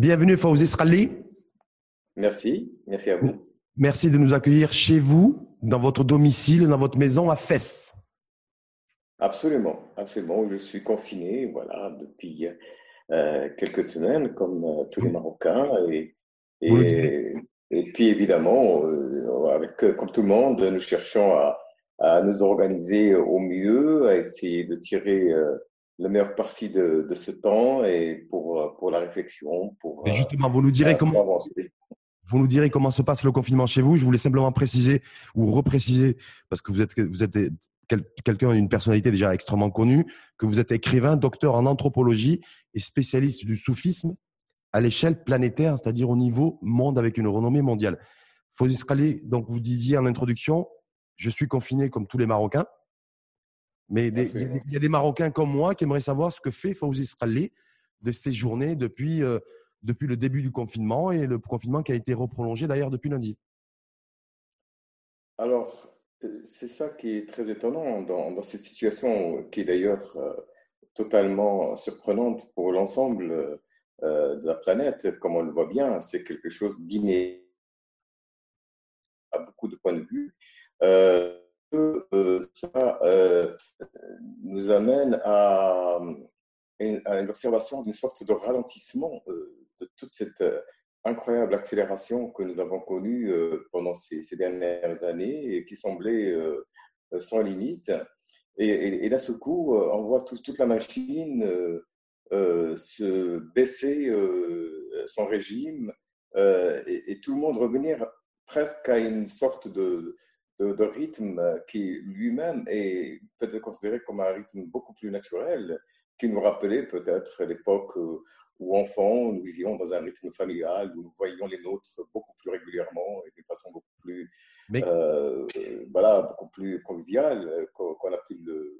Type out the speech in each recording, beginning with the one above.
Bienvenue Fawzi Srali. Merci, merci à vous. Merci de nous accueillir chez vous, dans votre domicile, dans votre maison à Fès. Absolument, absolument. Je suis confiné, voilà, depuis euh, quelques semaines, comme euh, tous les Marocains. Et, et, puis évidemment, euh, avec, comme tout le monde, nous cherchons à, à, nous organiser au mieux, à essayer de tirer la meilleure partie de, de, ce temps et pour, pour la réflexion. Pour, Mais justement, vous nous direz comment. Vous nous direz comment se passe le confinement chez vous. Je voulais simplement préciser ou repréciser, parce que vous êtes, vous êtes quelqu'un, une personnalité déjà extrêmement connue, que vous êtes écrivain, docteur en anthropologie et spécialiste du soufisme à l'échelle planétaire, c'est-à-dire au niveau monde avec une renommée mondiale. Fawzi Skrali, donc vous disiez en introduction, je suis confiné comme tous les Marocains, mais il y a des Marocains comme moi qui aimeraient savoir ce que fait Fawzi Skrali de ces journées depuis, euh, depuis le début du confinement et le confinement qui a été reprolongé d'ailleurs depuis lundi. Alors, euh, c'est ça qui est très étonnant dans, cette situation, qui est d'ailleurs euh, totalement surprenante pour l'ensemble euh, de la planète, comme on le voit bien. C'est quelque chose d'inné à beaucoup de points de vue. Ça nous amène à, à une observation d'une sorte de ralentissement de toute cette incroyable accélération que nous avons connue euh, pendant ces, dernières années et qui semblait euh, sans limite. Et, d'un seul coup, euh, on voit toute la machine se baisser son régime et, tout le monde revenir presque à une sorte de, de, rythme qui lui-même est peut-être considéré comme un rythme beaucoup plus naturel, qui nous rappelait peut-être l'époque où enfants, nous vivions dans un rythme familial, où nous voyions les nôtres beaucoup plus régulièrement et de façon beaucoup plus, euh, voilà, beaucoup plus conviviale euh, qu'on a pu le,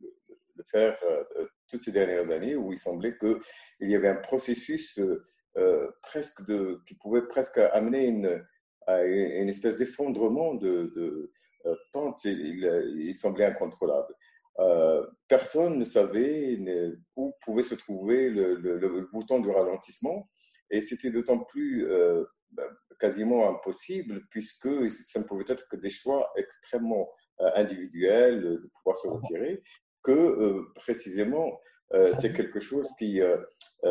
le, faire euh, toutes ces dernières années, où il semblait qu'il y avait un processus presque de, qui pouvait presque amener une, à une espèce d'effondrement de, de tant il, il semblait incontrôlable. Euh, personne ne savait où pouvait se trouver le, bouton du ralentissement. Et c'était d'autant plus euh, ben, quasiment impossible puisque ça ne pouvait être que des choix extrêmement euh, individuels de pouvoir se retirer, que précisément c'est quelque chose qui,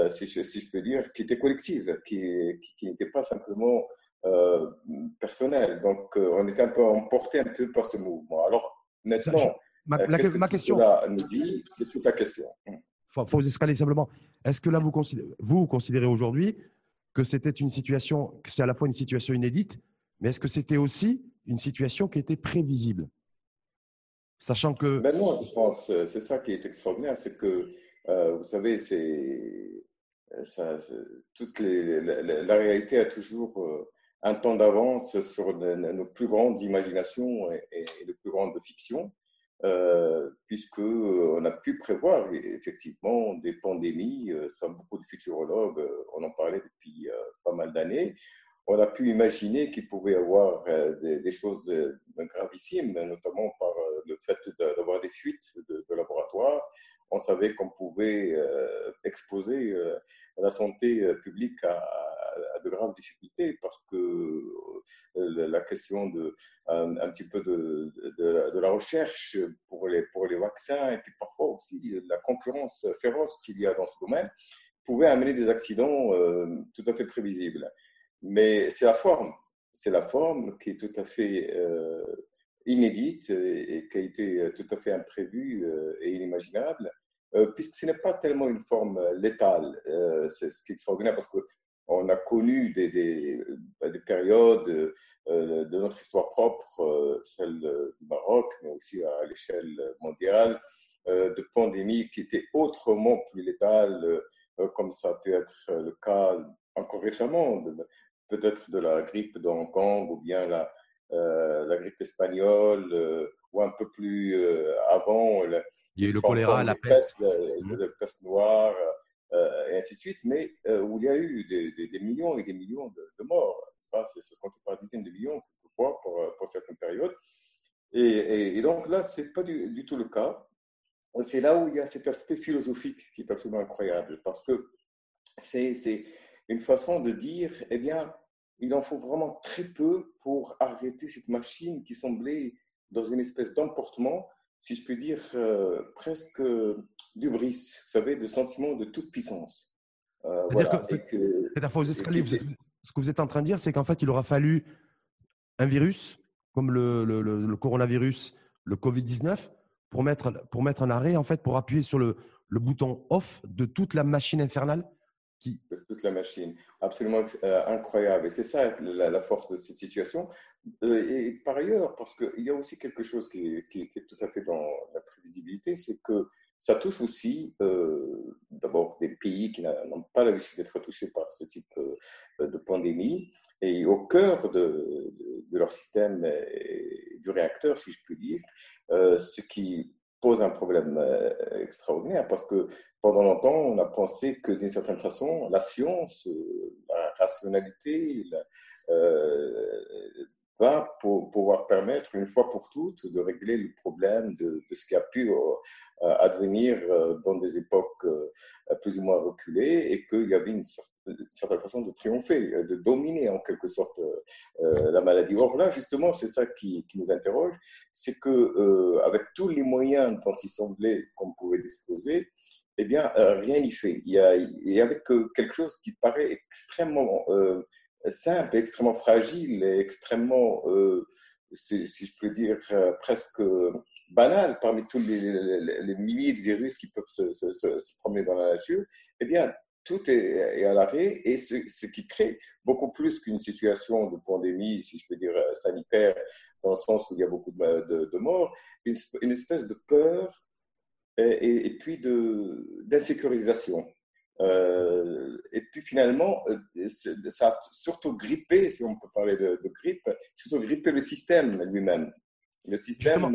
si je, peux dire, qui était collectif, qui, qui, n'était pas simplement personnel. Donc on était un peu emporté un peu par ce mouvement. Alors maintenant, Ma, euh, ma question. nous dit, c'est toute la question. Il faut, escaler simplement. Est-ce que là, vous considérez, vous considérez aujourd'hui que c'était une situation, que c'est à la fois une situation inédite, mais est-ce que c'était aussi une situation qui était prévisible? Sachant que. Ben non, je pense, euh, c'est ça qui est extraordinaire, c'est que, euh, vous savez, c'est. Ça, toute les, la, réalité a toujours un temps d'avance sur nos plus grandes imaginations et, et, les plus grandes fictions euh, puisqu'on euh, a pu prévoir effectivement des pandémies, euh, sans beaucoup de futurologues, euh, on en parlait depuis pas mal d'années. On a pu imaginer qu'il pouvait y avoir des, choses gravissimes, notamment par le fait d'avoir des fuites de, de laboratoires. On savait qu'on pouvait exposer la santé publique à, à de graves difficultés parce que euh, la question de un, petit peu de, de, la recherche pour les, pour les vaccins et puis parfois aussi la concurrence féroce qu'il y a dans ce domaine pouvait amener des accidents euh, tout à fait prévisibles. Mais c'est la forme, c'est la forme qui est tout à fait euh, inédite et, qui a été tout à fait imprévue et inimaginable. puisque ce n'est pas tellement une forme létale. c'est ce qui est extraordinaire parce que on a connu des, des, périodes euh, de notre histoire propre, euh, celle du Maroc, mais aussi à l'échelle mondiale, euh, de pandémies qui étaient autrement plus létales, comme ça a pu être le cas encore récemment, peut-être de la grippe de Hong Kong ou bien la, la grippe espagnole, ou un peu plus avant. Il y a eu le choléra, la peste. La peste noire. Euh, et ainsi de suite, mais euh, où il y a eu des, millions et des millions de, morts. C'est ce qu'on compte par dizaines de millions quelquefois pour, euh, pour certaines périodes. Et, donc là, ce n'est pas du, tout le cas. C'est là où il y a cet aspect philosophique qui est absolument incroyable, parce que c'est une façon de dire, eh bien, il en faut vraiment très peu pour arrêter cette machine qui semblait dans une espèce d'emportement, si je puis dire, presque du bris, vous savez, de sentiment de toute puissance. Euh, C'est-à-dire que, ce que vous êtes en train de dire, c'est qu'en fait, il aura fallu un virus, comme le, le, coronavirus, le Covid-19, pour mettre, pour mettre un arrêt, en fait, pour appuyer sur le, le bouton off de toute la machine infernale qui... toute la machine. Absolument euh, incroyable. Et c'est ça la, force de cette situation. Euh, et par ailleurs, parce qu'il y a aussi quelque chose qui qui est, tout à fait dans la prévisibilité, c'est que ça touche aussi euh, d'abord des pays qui n'ont pas l'habitude d'être touchés par ce type euh, de pandémie. Et au cœur de, leur système du réacteur, si je puis dire, euh, ce qui pose un problème extraordinaire parce que pendant longtemps, on a pensé que d'une certaine façon, la science, la rationalité, la, pour pouvoir permettre une fois pour toutes de régler le problème de, ce qui a pu euh, advenir euh, dans des époques euh, plus ou moins reculées et qu'il y avait une, certaine façon de triompher, de dominer en quelque sorte la maladie. Or là, justement, c'est ça qui, nous interroge, c'est que avec tous les moyens dont il semblait qu'on pouvait disposer, eh bien, rien n'y fait. Il y, a, il y avait quelque chose qui paraît extrêmement simple, extrêmement fragile et extrêmement, euh, si, je peux dire, euh, presque banal parmi tous les, milliers de virus qui peuvent se, promener dans la nature, eh bien, tout est, à l'arrêt et ce, qui crée beaucoup plus qu'une situation de pandémie, si je peux dire, sanitaire, dans le sens où il y a beaucoup de, morts, une, espèce de peur et puis d'insécurisation. Euh, et puis finalement, euh, ça a surtout grippé, si on peut parler de, grippe, surtout grippé le système lui-même, le système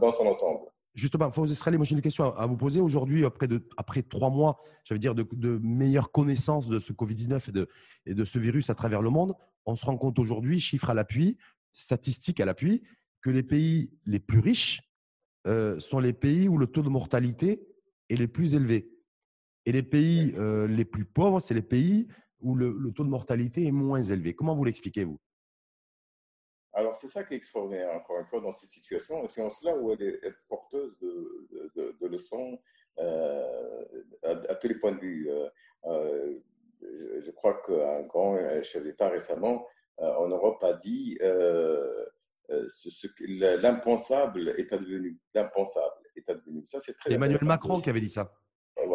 dans son ensemble. Justement, Fawz Israël, moi j'ai une question à vous poser. Aujourd'hui, après, après trois mois, dire, de, de meilleure connaissance de ce Covid-19 et de, et de ce virus à travers le monde, on se rend compte aujourd'hui, chiffres à l'appui, statistiques à l'appui, que les pays les plus riches euh, sont les pays où le taux de mortalité est le plus élevé. Et les pays euh, les plus pauvres, c'est les pays où le, taux de mortalité est moins élevé. Comment vous l'expliquez, vous alors, c'est ça qui est extraordinaire, encore une fois, dans ces situations. C'est en cela où elle est, porteuse de, de, leçons euh, à, tous les points de vue. Euh, je, crois qu'un grand chef d'État récemment en Europe a dit ce, l'impensable est advenu. L'impensable est advenu. Ça, c'est très Emmanuel Macron qui avait dit ça.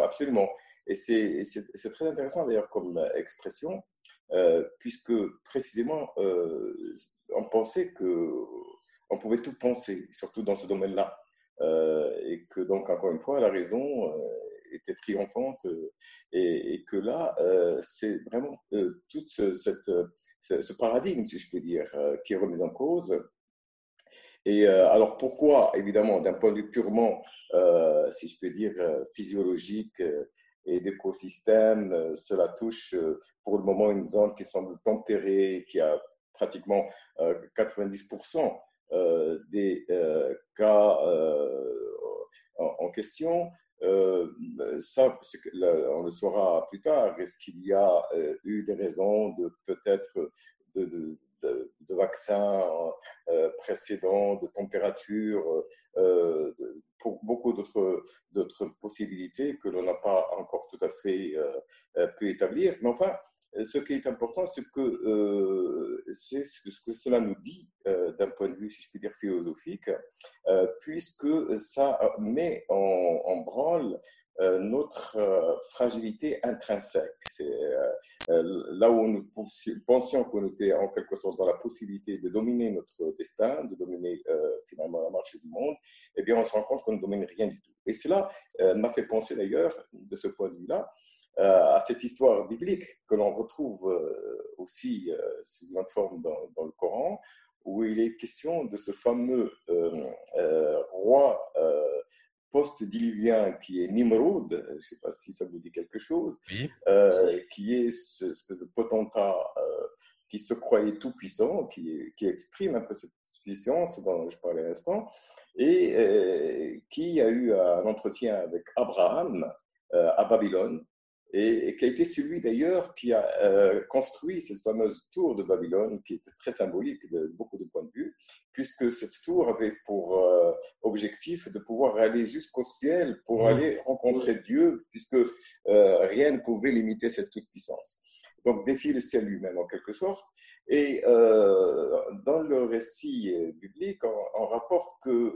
Absolument. Et c'est très intéressant d'ailleurs comme expression, euh, puisque précisément, euh, on pensait qu'on pouvait tout penser, surtout dans ce domaine-là. Euh, et que donc, encore une fois, la raison était triomphante et, que là, c'est vraiment tout ce, cette, ce, paradigme, si je peux dire, qui est remis en cause. Et alors pourquoi, évidemment, d'un point de vue purement, si je peux dire, physiologique et d'écosystème, cela touche pour le moment une zone qui semble tempérée, qui a pratiquement 90% des cas en question. ça, on le saura plus tard. Est-ce qu'il y a eu des raisons de peut-être de, vaccins euh, précédents, de température, euh, pour beaucoup d'autres possibilités que l'on n'a pas encore tout à fait euh, pu établir. Mais enfin, ce qui est important, c'est que c'est ce que cela nous dit d'un point de vue, si je puis dire, philosophique, puisque ça met en, branle euh, notre euh, fragilité intrinsèque. C'est euh, là où nous pensions qu'on était en quelque sorte dans la possibilité de dominer notre destin, de dominer finalement la marche du monde, eh bien on se rend compte qu'on ne domine rien du tout. Et cela m'a fait penser d'ailleurs, de ce point de vue-là, à cette histoire biblique que l'on retrouve aussi sous une forme dans, le Coran, où il est question de ce fameux roi post-diluvien qui est Nimrod, je ne sais pas si ça vous dit quelque chose, euh, qui est ce espèce de potentat euh, qui se croyait tout puissant, qui, qui, exprime un peu cette puissance dont je parlais à l'instant, et euh, qui a eu un entretien avec Abraham à Babylone, et, qui a été celui d'ailleurs qui a euh, construit cette fameuse tour de Babylone, qui était très symbolique de, beaucoup de points de vue, puisque cette tour avait pour euh, objectif de pouvoir aller jusqu'au ciel pour mmh. aller rencontrer Dieu, puisque euh, rien ne pouvait limiter cette toute-puissance. Donc défier le ciel lui-même en quelque sorte. Et dans le récit biblique, on, rapporte que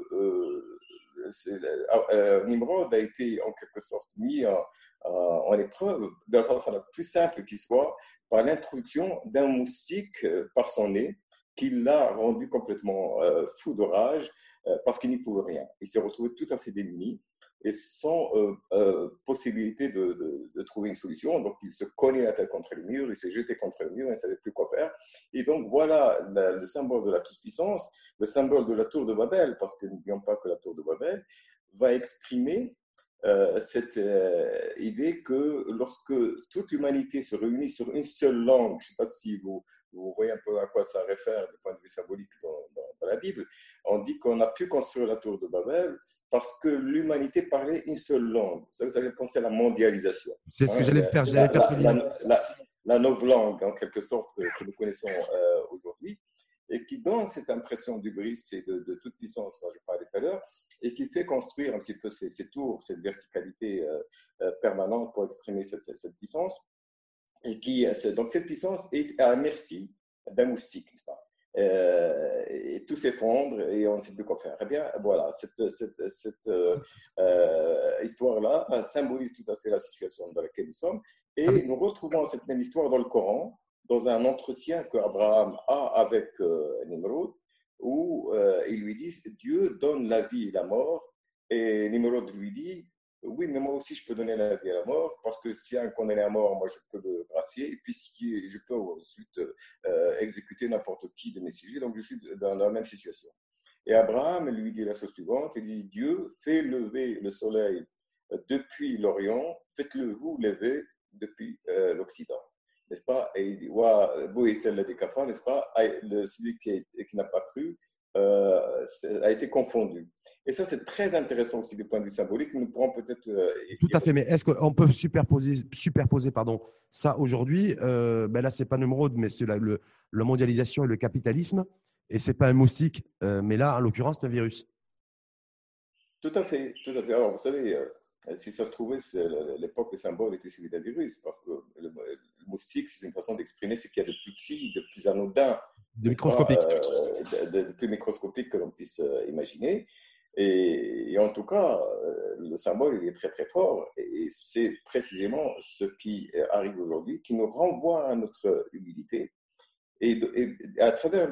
Nimrod a été en quelque sorte mis en, euh, en épreuve de la façon la plus simple qui soit, par l'introduction d'un moustique euh, par son nez qui l'a rendu complètement euh, fou de rage parce qu'il n'y pouvait rien. Il s'est retrouvé tout à fait démuni et sans possibilité de, trouver une solution. Donc, il se cognait la tête contre le mur, il s'est jeté contre le mur, il ne savait plus quoi faire. Et donc, voilà le symbole de la toute-puissance, le symbole de la tour de Babel, parce que n'oublions pas que la tour de Babel va exprimer euh, cette euh, idée que lorsque toute l'humanité se réunit sur une seule langue, je ne sais pas si vous, vous, voyez un peu à quoi ça réfère du point de vue symbolique dans, dans, la Bible, on dit qu'on a pu construire la tour de Babel parce que l'humanité parlait une seule langue. Ça, vous avez pensé à la mondialisation. C'est ce que hein, j'allais faire. J'allais faire la, la, la, nouvelle langue, en quelque sorte, que, nous connaissons euh, aujourd'hui et qui donne cette impression du bris et de, de toute puissance dont je parlais tout à l'heure, et qui fait construire un petit peu ces, ces tours, cette verticalité euh, euh, permanente pour exprimer cette, cette, puissance. Et qui, euh, donc cette puissance est à la merci d'un moustique, n'est-ce pas? Et tout s'effondre et on ne sait plus quoi faire. Eh bien, voilà, cette, cette, cette histoire-là symbolise tout à fait la situation dans laquelle nous sommes. Et nous retrouvons cette même histoire dans le Coran, dans un entretien qu'Abraham a avec Nimrod, où euh, ils lui disent Dieu donne la vie et la mort. Et Nimrod lui dit Oui, mais moi aussi je peux donner la vie et la mort, parce que si un condamné à mort, moi je peux le gracier, et puis je peux ensuite euh, exécuter n'importe qui de mes sujets, donc je suis dans la même situation. Et Abraham lui dit la chose suivante il dit Dieu fait lever le soleil depuis l'Orient, faites-le vous lever depuis euh, l'Occident n'est-ce pas? Et il dit, n'est-ce pas? Le, Celui qui n'a pas cru euh, a été confondu. Et ça, c'est très intéressant aussi du point de vue symbolique. Nous pourrons peut-être. Euh, Tout à fait, mais est-ce qu'on peut superposer, superposer pardon, ça aujourd'hui? Euh, ben Là, ce n'est pas Nemrod, mais c'est la, le, mondialisation et le capitalisme. Et ce n'est pas un moustique, mais là, en l'occurrence, c'est un virus. Tout à fait, tout à fait. Alors, vous savez, si ça se trouvait, l'époque, le symbole était celui d'un virus, parce que le, moustique, c'est une façon d'exprimer ce qu'il y a de plus petit, de plus anodin, de microscopique, euh, de, plus microscopique que l'on puisse euh, imaginer. Et, en tout cas, le symbole, il est très très fort, et c'est précisément ce qui arrive aujourd'hui, qui nous renvoie à notre humilité. Et, à travers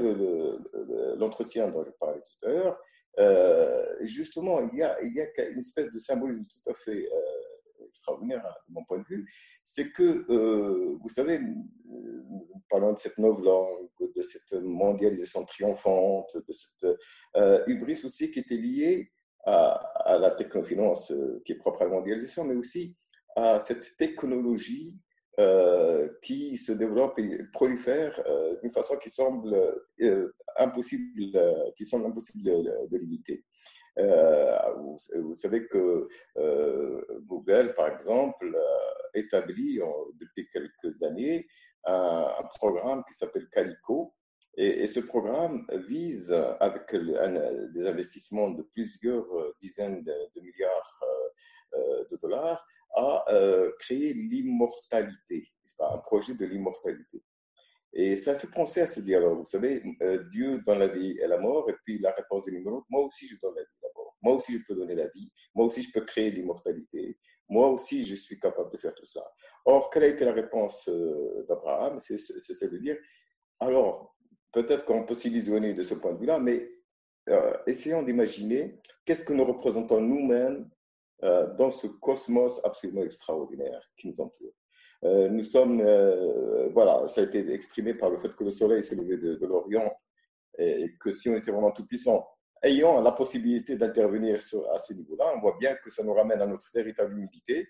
l'entretien dont je parlais tout à l'heure, euh, justement, il y, a, il y a une espèce de symbolisme tout à fait euh, extraordinaire hein, de mon point de vue, c'est que, euh, vous savez, parlons de cette nouvelle langue, de cette mondialisation triomphante, de cette hubris aussi qui était liée à, à la technofinance qui est propre à la mondialisation, mais aussi à cette technologie qui se développe et prolifère d'une façon qui semble euh, impossible, qui semble impossible de, limiter. Vous, savez que Google, par exemple, établit depuis quelques années un, programme qui s'appelle Calico. Et, ce programme vise, avec des investissements de plusieurs dizaines de milliards de dollars, à euh, créer l'immortalité, un projet de l'immortalité. Et ça fait penser à ce dialogue. Vous savez, euh, Dieu donne la vie et la mort, et puis la réponse de l'immoral, moi aussi je donne la vie et la mort. Moi aussi je peux donner la vie. Moi aussi je peux créer l'immortalité. Moi aussi je suis capable de faire tout cela. Or, quelle a été la réponse euh, d'Abraham? C'est celle de dire, alors, peut-être qu'on peut s'illusionner de ce point de vue-là, mais essayons d'imaginer qu'est-ce que nous représentons nous-mêmes euh, dans ce cosmos absolument extraordinaire qui nous entoure. Euh, nous sommes, euh, voilà, ça a été exprimé par le fait que le soleil s'est levé de, l'Orient et que si on était vraiment tout puissant, ayant la possibilité d'intervenir à ce niveau-là, on voit bien que ça nous ramène à notre véritable humilité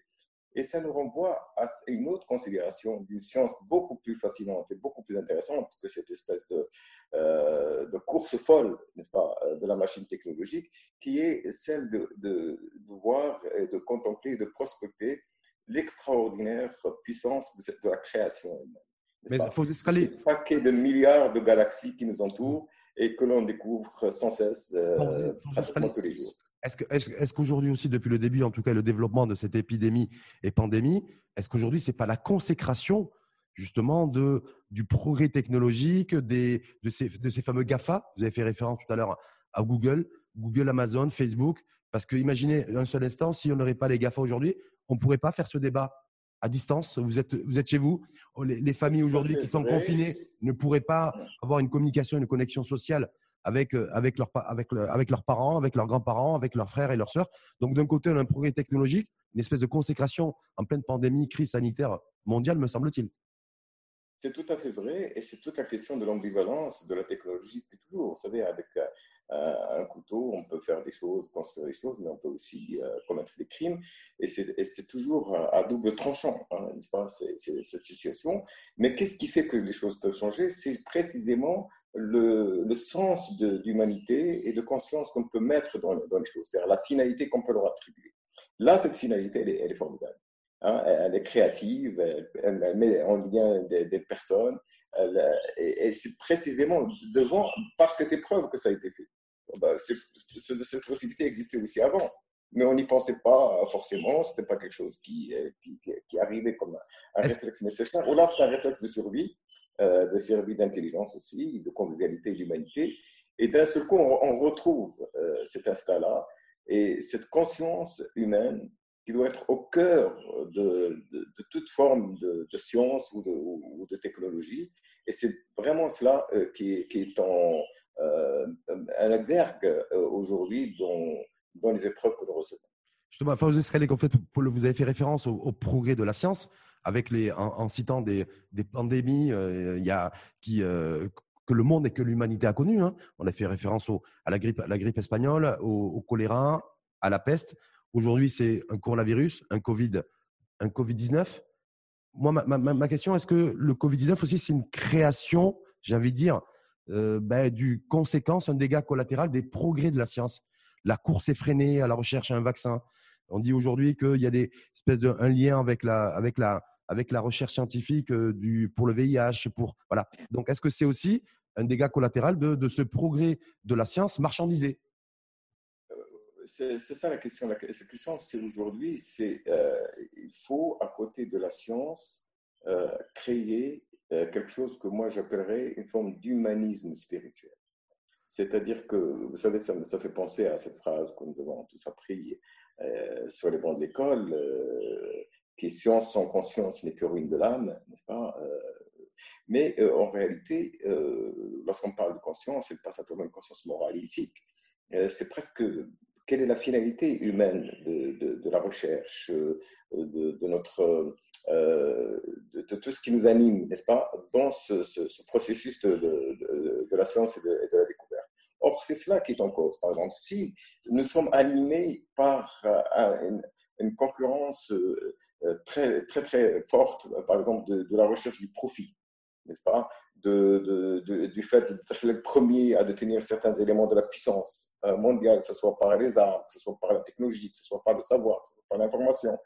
et ça nous renvoie à une autre considération d'une science beaucoup plus fascinante et beaucoup plus intéressante que cette espèce de, euh, course folle, n'est-ce pas, de la machine technologique, qui est celle de, de, voir et de contempler, de prospecter l'extraordinaire puissance de, cette, de, la création. Mais il faut escaler. Un paquet de milliards de galaxies qui nous entourent et que l'on découvre sans cesse euh, pratiquement tous les jours. Est-ce qu'aujourd'hui est aussi, depuis le début, en tout cas le développement de cette épidémie et pandémie, est-ce qu'aujourd'hui, ce n'est pas la consécration justement de, du progrès technologique des, de, ces, de ces fameux GAFA? Vous avez fait référence tout à l'heure à Google, Google, Amazon, Facebook. Parce que imaginez un seul instant, si on n'aurait pas les GAFA aujourd'hui, on ne pourrait pas faire ce débat à distance. Vous êtes, vous êtes chez vous. Oh, les, familles aujourd'hui qui sont confinées ne pourraient pas avoir une communication, une connexion sociale avec, euh, avec, leur, avec, avec leurs parents, avec leurs grands-parents, avec leurs frères et leurs sœurs. Donc d'un côté, on a un progrès technologique, une espèce de consécration en pleine pandémie, crise sanitaire mondiale, me semble-t-il. C'est tout à fait vrai, et c'est toute la question de l'ambivalence de la technologie depuis toujours. Vous savez, avec euh, un couteau, on peut faire des choses, construire des choses, mais on peut aussi euh, commettre des crimes. Et c'est toujours à double tranchant, hein, n'est-ce pas, cette situation. Mais qu'est-ce qui fait que les choses peuvent changer? C'est précisément le, sens d'humanité et de conscience qu'on peut mettre dans, les choses, c'est-à-dire la finalité qu'on peut leur attribuer. Là, cette finalité, elle est formidable. Hein, elle est créative, elle, met en lien des, des personnes, et, c'est précisément devant, par cette épreuve que ça a été fait. Bah, cette possibilité existait aussi avant, mais on n'y pensait pas forcément, ce n'était pas quelque chose qui, qui, qui, arrivait comme un réflexe nécessaire. Ou là, c'est un réflexe de survie, euh, de survie d'intelligence aussi, de convivialité d'humanité. Et d'un seul coup, on, retrouve euh, cet instinct-là et cette conscience humaine qui doit être au cœur de, toute forme de, science ou de, technologie. Et c'est vraiment cela euh, qui, est en, euh, un exergue euh, aujourd'hui dans, les épreuves que nous recevons. Justement, en fait, vous avez fait référence au, progrès de la science en, citant des, pandémies que le monde et que l'humanité a connues. Hein. On a fait référence à, la grippe espagnole, au, choléra, à la peste. Aujourd'hui, c'est un coronavirus, un Covid, un Covid-19. Moi, ma, question, est-ce que le Covid-19 aussi, c'est une création, j'ai envie de dire, euh, ben, du conséquence, un dégât collatéral des progrès de la science? La course est freinée à la recherche à un vaccin. On dit aujourd'hui qu'il y a des espèces de un lien avec la, avec la, avec la recherche scientifique euh, du, pour le VIH. Pour, voilà. Donc, est-ce que c'est aussi un dégât collatéral de, de, ce progrès de la science marchandisée c'est ça la question. La question, c'est aujourd'hui, c'est il faut, à côté de la science, créer euh, quelque chose que moi j'appellerais une forme d'humanisme spirituel. C'est-à-dire que, vous savez, ça, ça, fait penser à cette phrase que nous avons tous appris euh, sur les bancs de l'école, euh, qui est science sans conscience n'est que ruine de l'âme, n'est-ce pas Mais en réalité, lorsqu'on parle de conscience, ce n'est pas simplement une conscience morale et éthique, c'est presque quelle est la finalité humaine de, de, de la recherche, de, de notre euh, de, tout ce qui nous anime, n'est-ce pas, dans ce, processus de, de, la science et de, la découverte. Or, c'est cela qui est en cause. Par exemple, si nous sommes animés par euh, une, concurrence euh, très, très, très forte, par exemple, de, la recherche du profit, n'est-ce pas, de, du fait d'être le premier à détenir certains éléments de la puissance mondiale, que ce soit par les armes, que ce soit par la technologie, que ce soit par le savoir, que ce soit par l'information,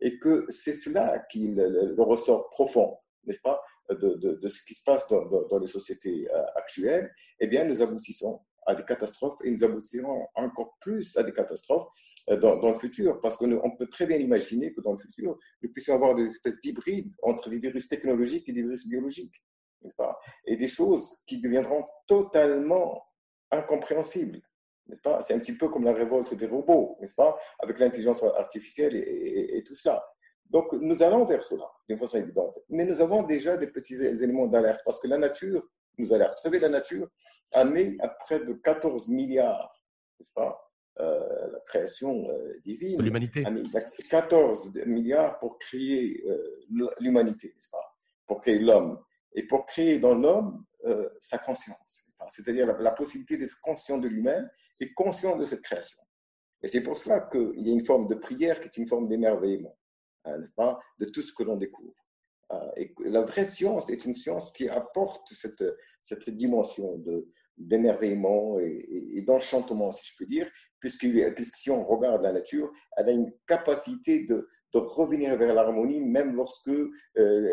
et que c'est cela qui le, le, ressort profond, n'est-ce pas, de, de, ce qui se passe dans, dans, les sociétés euh, actuelles, eh bien, nous aboutissons à des catastrophes et nous aboutirons encore plus à des catastrophes euh, dans, dans le futur, parce qu'on peut très bien imaginer que dans le futur, nous puissions avoir des espèces d'hybrides entre des virus technologiques et des virus biologiques, n'est-ce pas, et des choses qui deviendront totalement incompréhensibles n'est-ce pas? C'est un petit peu comme la révolte des robots, n'est-ce pas? Avec l'intelligence artificielle et, tout cela. Donc, nous allons vers cela, d'une façon évidente. Mais nous avons déjà des petits éléments d'alerte, parce que la nature nous alerte. Vous savez, la nature a mis à près de 14 milliards, n'est-ce pas euh, La création euh, divine. L'humanité. A mis 14 milliards pour créer euh, l'humanité, n'est-ce pas? Pour créer l'homme. Et pour créer dans l'homme sa conscience c'est-à-dire la, possibilité d'être conscient de lui-même et conscient de cette création. Et c'est pour cela qu'il y a une forme de prière qui est une forme d'émerveillement, hein, de tout ce que l'on découvre. Euh, et la vraie science est une science qui apporte cette, cette dimension d'émerveillement et, d'enchantement, si je peux dire, puisque, puisque si on regarde la nature, elle a une capacité de, de revenir vers l'harmonie, même lorsque euh,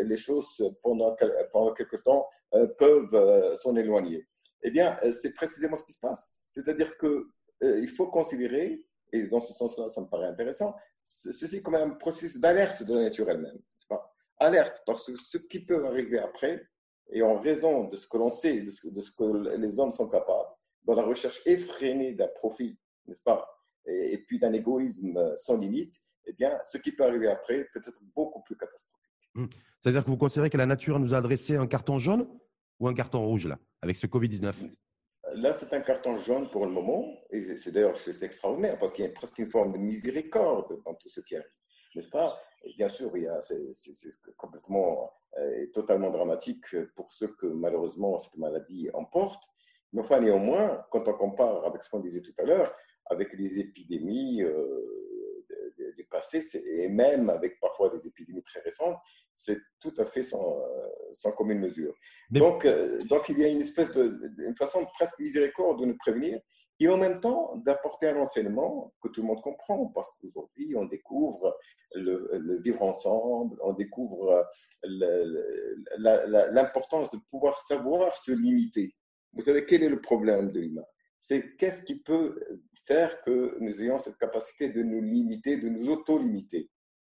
les choses, pendant, pendant quelque temps, euh, peuvent s'en éloigner. Eh bien, c'est précisément ce qui se passe. C'est-à-dire qu'il faut considérer, et dans ce sens-là, ça me paraît intéressant, ceci comme un processus d'alerte de la nature elle-même. pas? Alerte, parce que ce qui peut arriver après, et en raison de ce que l'on sait, de ce, que les hommes sont capables, dans la recherche effrénée d'un profit, n'est-ce pas, et, puis d'un égoïsme sans limite, eh bien, ce qui peut arriver après peut être beaucoup plus catastrophique. Hmm. C'est-à-dire que vous considérez que la nature nous a adressé un carton jaune? Ou un carton rouge, là, avec ce Covid-19 Là, c'est un carton jaune pour le moment, et c'est d'ailleurs extraordinaire, parce qu'il y a presque une forme de miséricorde dans tout ce qui arrive, n'est-ce pas? Et Bien sûr, c'est complètement, euh, totalement dramatique pour ceux que malheureusement cette maladie emporte, mais enfin, néanmoins, quand on compare avec ce qu'on disait tout à l'heure, avec les épidémies euh, du passé, et même avec parfois des épidémies très récentes, c'est tout à fait sans, sans commune mesure. Donc, euh, donc, il y a une espèce de une façon presque miséricorde de nous prévenir et en même temps d'apporter un enseignement que tout le monde comprend, parce qu'aujourd'hui, on découvre le, vivre ensemble, on découvre l'importance de pouvoir savoir se limiter. Vous savez, quel est le problème de l'humain? C'est qu'est-ce qui peut faire que nous ayons cette capacité de nous limiter, de nous auto-limiter,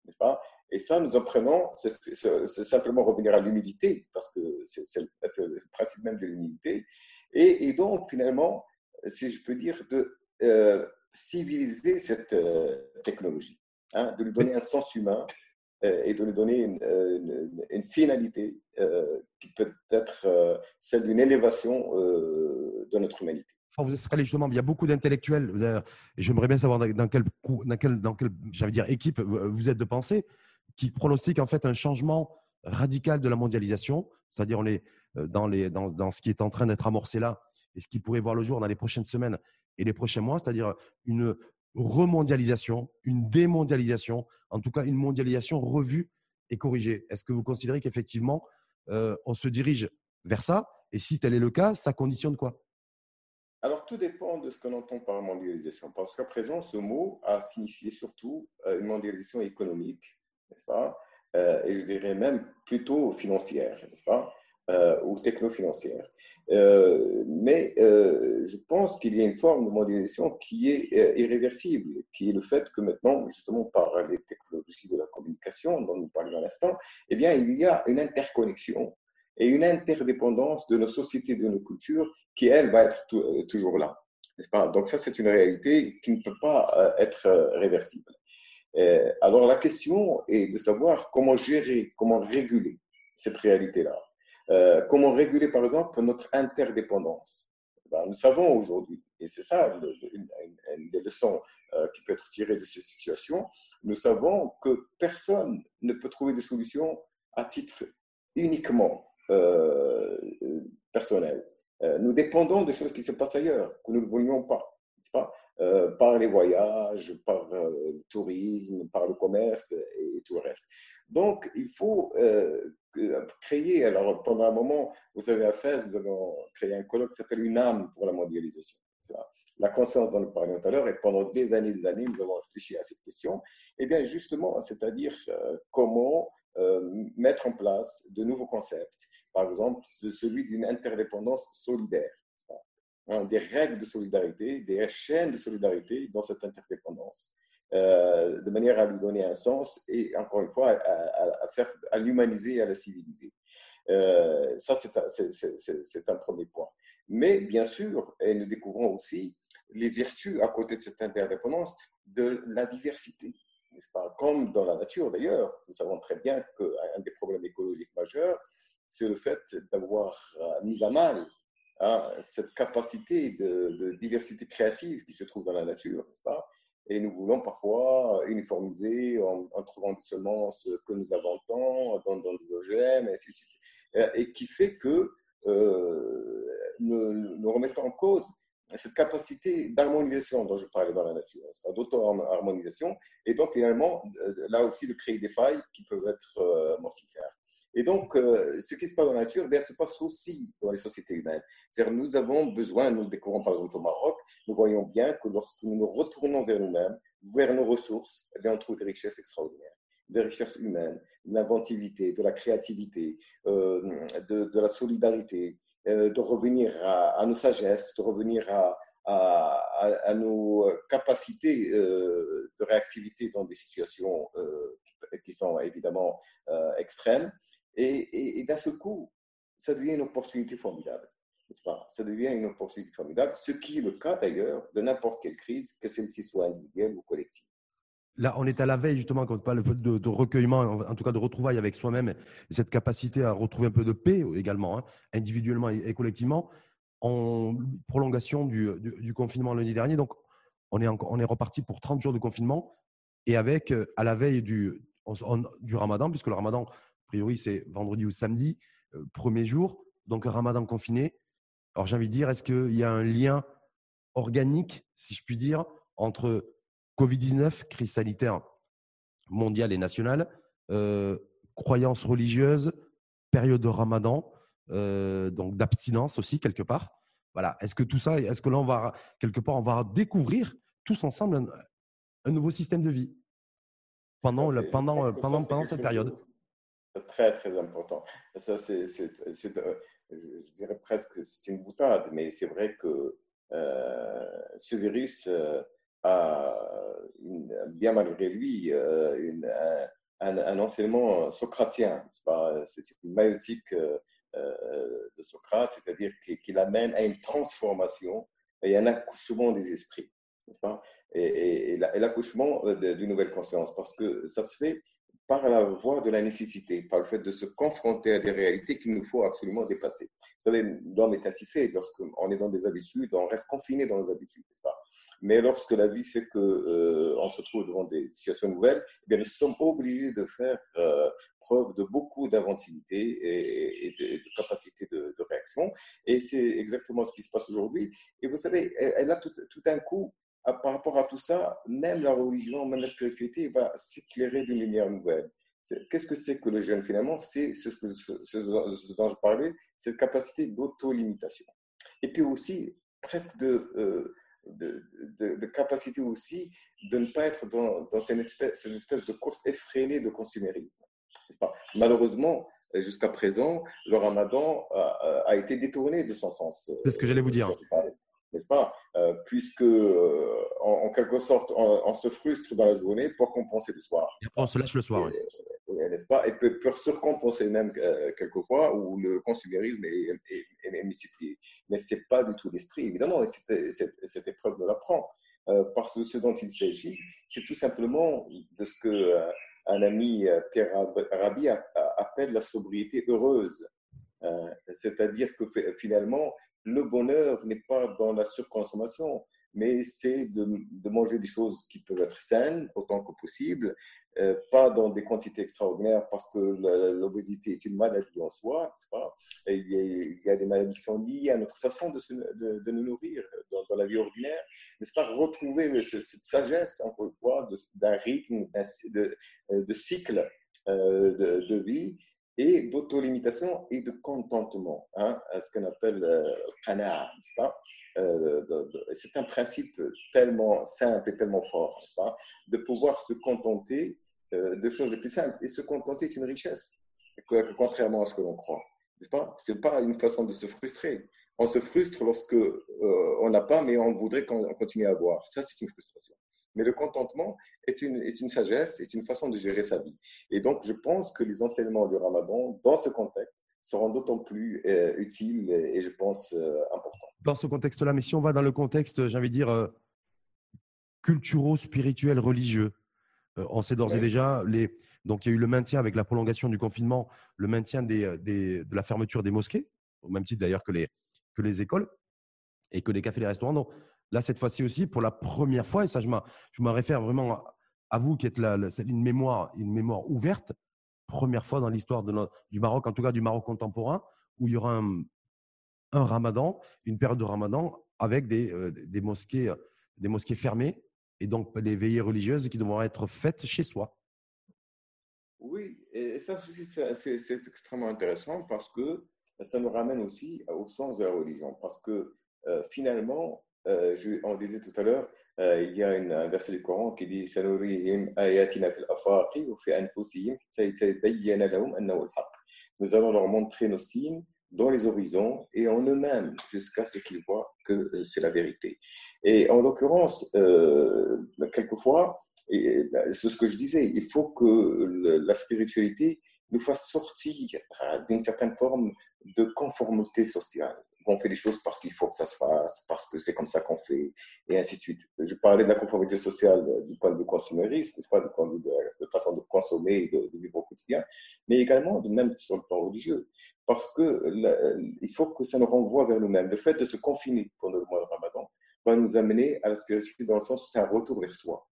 n'est-ce pas? Et ça, nous apprenons, c'est simplement revenir à l'humilité, parce que c'est le principe même de l'humilité. Et, donc, finalement, si je peux dire, de euh, civiliser cette euh, technologie, hein, de lui donner un sens humain euh, et de lui donner une, finalité qui peut être celle d'une élévation de notre humanité vous êtes justement, il y a beaucoup d'intellectuels, j'aimerais bien savoir dans quelle, dans quelle, dans quelle dire, équipe vous êtes de pensée, qui pronostiquent en fait un changement radical de la mondialisation, c'est-à-dire on est euh, dans, les, dans, dans, ce qui est en train d'être amorcé là, et ce qui pourrait voir le jour dans les prochaines semaines et les prochains mois, c'est-à-dire une remondialisation, une démondialisation, en tout cas une mondialisation revue et corrigée. Est-ce que vous considérez qu'effectivement, euh, on se dirige vers ça Et si tel est le cas, ça conditionne quoi? Alors, tout dépend de ce qu'on entend par mondialisation. Parce qu'à présent, ce mot a signifié surtout euh, une mondialisation économique, euh, Et je dirais même plutôt financière, n'est-ce pas? Euh, Ou techno-financière. mais je pense qu'il y a une forme de mondialisation qui est irréversible, qui est le fait que maintenant, justement par les technologies de la communication dont nous parlions à l'instant, eh bien, il y a une interconnexion et une interdépendance de nos sociétés, de nos cultures, qui, elle, va être euh, toujours là. Donc ça, c'est une réalité qui ne peut pas euh, être euh, réversible. Alors la question est de savoir comment gérer, comment réguler cette réalité-là. comment réguler, par exemple, notre interdépendance? Ben, nous savons aujourd'hui, et c'est ça une, des leçons qui peut être tirée de ces situations, nous savons que personne ne peut trouver des solutions à titre uniquement euh, personnel. Euh, nous dépendons de choses qui se passent ailleurs, que nous ne voulions pas? Euh, par les voyages, par le tourisme, par le commerce et, tout le reste. Donc, il faut créer, alors pendant un moment, vous savez, à Fès, nous avons créé un colloque qui s'appelle Une âme pour la mondialisation. La conscience dont nous parlions tout à l'heure, et pendant des années et des années, nous avons réfléchi à cette question. Et eh bien, justement, c'est-à-dire comment euh, mettre en place de nouveaux concepts. Par exemple, celui d'une interdépendance solidaire. Hein, des règles de solidarité, des chaînes de solidarité dans cette interdépendance, euh, de manière à lui donner un sens et, encore une fois, à, faire, à l'humaniser et à la civiliser. Euh, ça, c'est un, premier point. Mais bien sûr, et nous découvrons aussi les vertus à côté de cette interdépendance de la diversité pas? Comme dans la nature d'ailleurs, nous savons très bien qu'un des problèmes écologiques majeurs, c'est le fait d'avoir euh, mis à mal hein, cette capacité de, diversité créative qui se trouve dans la nature, n'est-ce pas? Et nous voulons parfois uniformiser en, trouvant des semences que nous inventons dans, dans des OGM, et suite. Et qui fait que euh, nous, nous remettons en cause cette capacité d'harmonisation dont je parlais dans la nature, d'auto-harmonisation, et donc finalement, euh, là aussi, de créer des failles qui peuvent être euh, mortifères. Et donc, euh, ce qui se passe dans la nature bien, se passe aussi dans les sociétés humaines. C'est-à-dire, nous avons besoin, nous le découvrons par exemple au Maroc, nous voyons bien que lorsque nous nous retournons vers nous-mêmes, vers nos ressources, eh bien, on trouve des richesses extraordinaires. des recherches humaines, de l'inventivité, de la créativité, de, la solidarité, de revenir à, nos sagesses, de revenir à, à, nos capacités de réactivité dans des situations qui sont évidemment extrêmes. Et, d'un seul coup, ça devient une opportunité formidable. Pas? Ça devient une opportunité formidable, ce qui est le cas d'ailleurs de n'importe quelle crise, que celle-ci soit individuelle ou collective. Là, on est à la veille, justement, quand on parle de, de recueillement, en tout cas de retrouvailles avec soi-même, et cette capacité à retrouver un peu de paix également, hein, individuellement et, collectivement, en prolongation du, confinement lundi dernier. Donc, on est, on est reparti pour 30 jours de confinement, et avec, euh, à la veille du, du ramadan, puisque le ramadan, priori, c'est vendredi ou samedi, euh, premier jour, donc un ramadan confiné. Alors, j'ai envie de dire, est-ce qu'il y a un lien organique, si je puis dire, entre Covid-19, crise sanitaire mondiale et nationale, euh, croyances religieuses, période de ramadan, euh, donc d'abstinence aussi quelque part? Voilà. Est-ce que tout ça, est-ce que là on va quelque part on va découvrir tous ensemble un, nouveau système de vie pendant le, pendant pendant pendant cette période? Très très important. Ça c'est, euh, je dirais presque c'est une boutade, mais c'est vrai que ce virus a, bien malgré lui, euh, un, enseignement socratien. C'est une maïotique euh, euh, de Socrate, c'est-à-dire qu'il amène à une transformation et un accouchement des esprits. Pas? Et, et, l'accouchement d'une nouvelle conscience, parce que ça se fait par la voie de la nécessité, par le fait de se confronter à des réalités qu'il nous faut absolument dépasser. Vous savez, l'homme est ainsi fait. Lorsqu'on est dans des habitudes, on reste confiné dans nos habitudes. Pas? Mais lorsque la vie fait qu'on euh, se trouve devant des situations nouvelles, eh bien, nous sommes obligés de faire euh, preuve de beaucoup d'inventivité et, de, capacité de, réaction. Et c'est exactement ce qui se passe aujourd'hui. Et vous savez, elle, a tout, tout un coup, par rapport à tout ça, même la religion, même la spiritualité va s'éclairer d'une lumière nouvelle. Qu'est-ce que c'est que le jeûne finalement? C'est ce, ce, dont je parlais, cette capacité d'auto-limitation. Et puis aussi, presque de, euh, de, de, capacité aussi de ne pas être dans, dans cette, espèce, cette, espèce, de course effrénée de consumérisme. Pas? Malheureusement, jusqu'à présent, le ramadan a, a, été détourné de son sens. C'est ce que j'allais vous dire n'est-ce pas euh, Puisque, euh, en, quelque sorte, on, se frustre dans la journée pour compenser le soir. Et on se lâche le soir, oui. N'est-ce pas Et peut, peut surcompenser même euh, quelquefois, où le consumérisme est, est, multiplié. Mais ce n'est pas du tout l'esprit, évidemment, et cette, cette, épreuve me l'apprend. parce que ce dont il s'agit, c'est tout simplement de ce que un ami, Pierre Rabhi, appelle la sobriété heureuse. C'est-à-dire que finalement, le bonheur n'est pas dans la surconsommation, mais c'est de, manger des choses qui peuvent être saines autant que possible, euh, pas dans des quantités extraordinaires parce que l'obésité est une maladie en soi, pas? Il, y a, des maladies qui sont liées à notre façon de, de, nous nourrir dans, la vie ordinaire, n'est-ce pas? Retrouver cette sagesse, encore une fois, d'un rythme, de, de cycle euh, de, vie et d'auto-limitation et de contentement, hein, ce qu'on appelle le euh, n'est-ce pas? Euh, C'est un principe tellement simple et tellement fort, n'est-ce pas? De pouvoir se contenter euh, de choses les plus simples. Et se contenter, c'est une richesse, contrairement à ce que l'on croit, n'est-ce pas? Ce n'est pas une façon de se frustrer. On se frustre lorsque on n'a pas, mais on voudrait continuer à avoir. Ça, c'est une frustration. Mais le contentement est une, est une sagesse, est une façon de gérer sa vie. Et donc, je pense que les enseignements du ramadan, dans ce contexte, seront d'autant plus euh, utiles et, je pense euh, importants. Dans ce contexte-là, mais si on va dans le contexte, j'ai envie de dire, euh, culturo-spirituel, religieux, on sait d'ores et déjà, les, donc il y a eu le maintien avec la prolongation du confinement, le maintien des, des, de la fermeture des mosquées, au même titre d'ailleurs que les, que les écoles et que les cafés et les restaurants. Donc, Là, cette fois-ci aussi, pour la première fois, et ça, je me réfère vraiment à vous qui êtes là, une, mémoire, une mémoire ouverte, première fois dans l'histoire du Maroc, en tout cas du Maroc contemporain, où il y aura un, ramadan, une période de ramadan avec des, euh, des, mosquées, des mosquées fermées et donc des veillées religieuses qui devront être faites chez soi. Oui, et ça aussi, c'est extrêmement intéressant parce que ça nous ramène aussi au sens de la religion. Parce que euh, finalement, je, on disait tout à l'heure, il y a une, un verset du Coran qui dit Nous allons leur montrer nos signes dans les horizons et en eux-mêmes jusqu'à ce qu'ils voient que c'est la vérité. Et en l'occurrence, euh, quelquefois, ben, c'est ce que je disais, il faut que la spiritualité nous fasse sortir d'une certaine forme de conformité sociale on fait les choses parce qu'il faut que ça se fasse, parce que c'est comme ça qu'on fait, et ainsi de suite. Je parlais de la conformité sociale du point de vue consumériste, n'est-ce pas, de vue de, façon de consommer et de, vivre au quotidien, mais également de même sur le plan religieux, parce que il faut que ça nous renvoie vers nous-mêmes. Le fait de se confiner pendant le mois de Ramadan va nous amener à la spiritualité dans le sens où c'est un retour vers soi.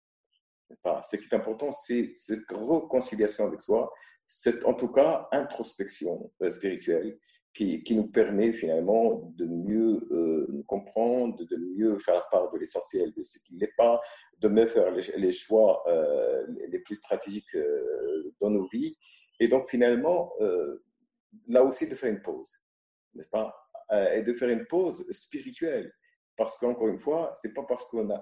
Ce qui est important, c'est cette réconciliation avec soi, cette en tout cas introspection euh, spirituelle qui, nous permet finalement de mieux euh, nous comprendre, de mieux faire part de l'essentiel de ce qui n'est pas, de mieux faire les, choix euh, les plus stratégiques euh, dans nos vies. Et donc finalement, là aussi de faire une pause, n'est-ce pas? Et de faire une pause spirituelle. Parce qu'encore une fois, c'est pas parce qu'on a,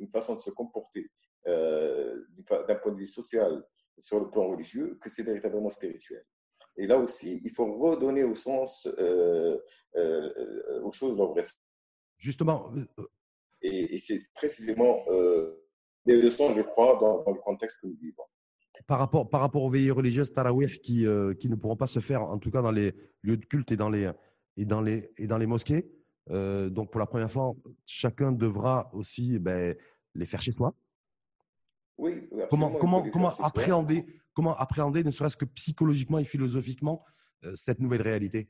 une façon de se comporter d'un point de vue social sur le plan religieux que c'est véritablement spirituel. Et là aussi, il faut redonner au sens euh, euh, aux choses leur vrai Justement. Euh, et, c'est précisément des leçons, je crois, dans, le contexte que nous vivons. Par rapport, par rapport aux veillées religieuses tarawih qui, qui ne pourront pas se faire, en tout cas dans les lieux de culte et dans les, et dans les, et dans les mosquées. donc, pour la première fois, chacun devra aussi ben, les faire chez soi. Oui, comment, comment, comment appréhender, comment appréhender, ne serait-ce que psychologiquement et philosophiquement, euh, cette nouvelle réalité?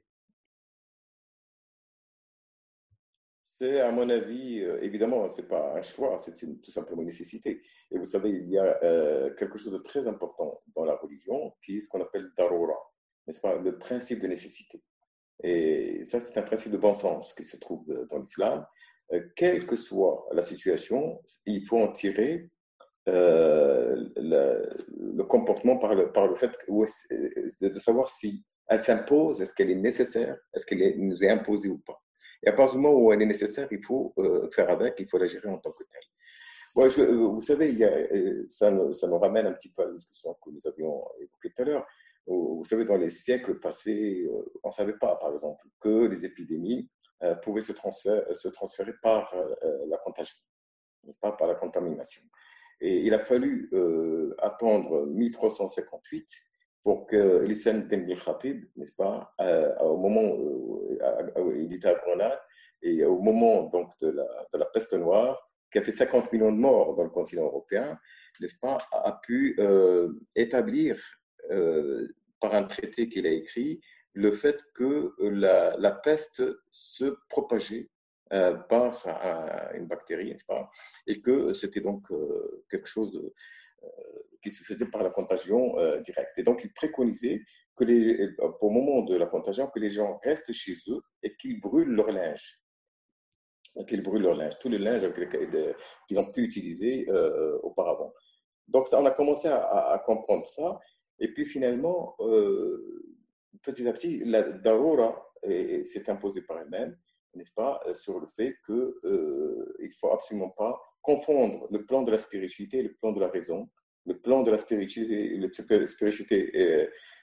C'est, à mon avis, euh, évidemment, ce n'est pas un choix, c'est tout simplement une nécessité. Et vous savez, il y a euh, quelque chose de très important dans la religion qui est ce qu'on appelle darura, n'est-ce pas, le principe de nécessité. Et ça, c'est un principe de bon sens qui se trouve dans l'islam. quelle que soit la situation, il faut en tirer euh, le, comportement par le, fait de, de savoir si elle s'impose, est-ce qu'elle est nécessaire, est-ce qu'elle nous est imposée ou pas. Et à partir du moment où elle est nécessaire, il faut euh, faire avec, il faut la gérer en tant que telle. euh, vous savez, ça, nous, ramène un petit peu à la discussion que nous avions évoquée tout à l'heure. Vous savez, dans les siècles passés, on ne savait pas, par exemple, que les épidémies pouvaient se transférer par la contagion, pas par la contamination. Et il a fallu euh, attendre 1358 pour que l'Islam ibn Khatib, n'est-ce pas, euh, au moment où il était à Grenade, et au moment donc de la, peste noire, qui a fait 50 millions de morts dans le continent européen, n'est-ce pas, a pu euh, établir par un traité qu'il a écrit le fait que la, peste se propageait par une bactérie, n'est-ce pas? Et que c'était donc euh, quelque chose euh, qui se faisait par la contagion directe. Et donc, il préconisait que les, au moment de la contagion, que les gens restent chez eux et qu'ils brûlent leur linge. Qu'ils brûlent leur linge, tout le linge qu'ils ont pu utiliser auparavant. Donc, ça, on a commencé à, à, comprendre ça. Et puis, finalement, petit à petit, la Darura s'est imposée par elle-même n'est-ce pas, euh, sur le fait qu'il euh, ne faut absolument pas confondre le plan de la spiritualité et le plan de la raison, le plan de la spiritualité,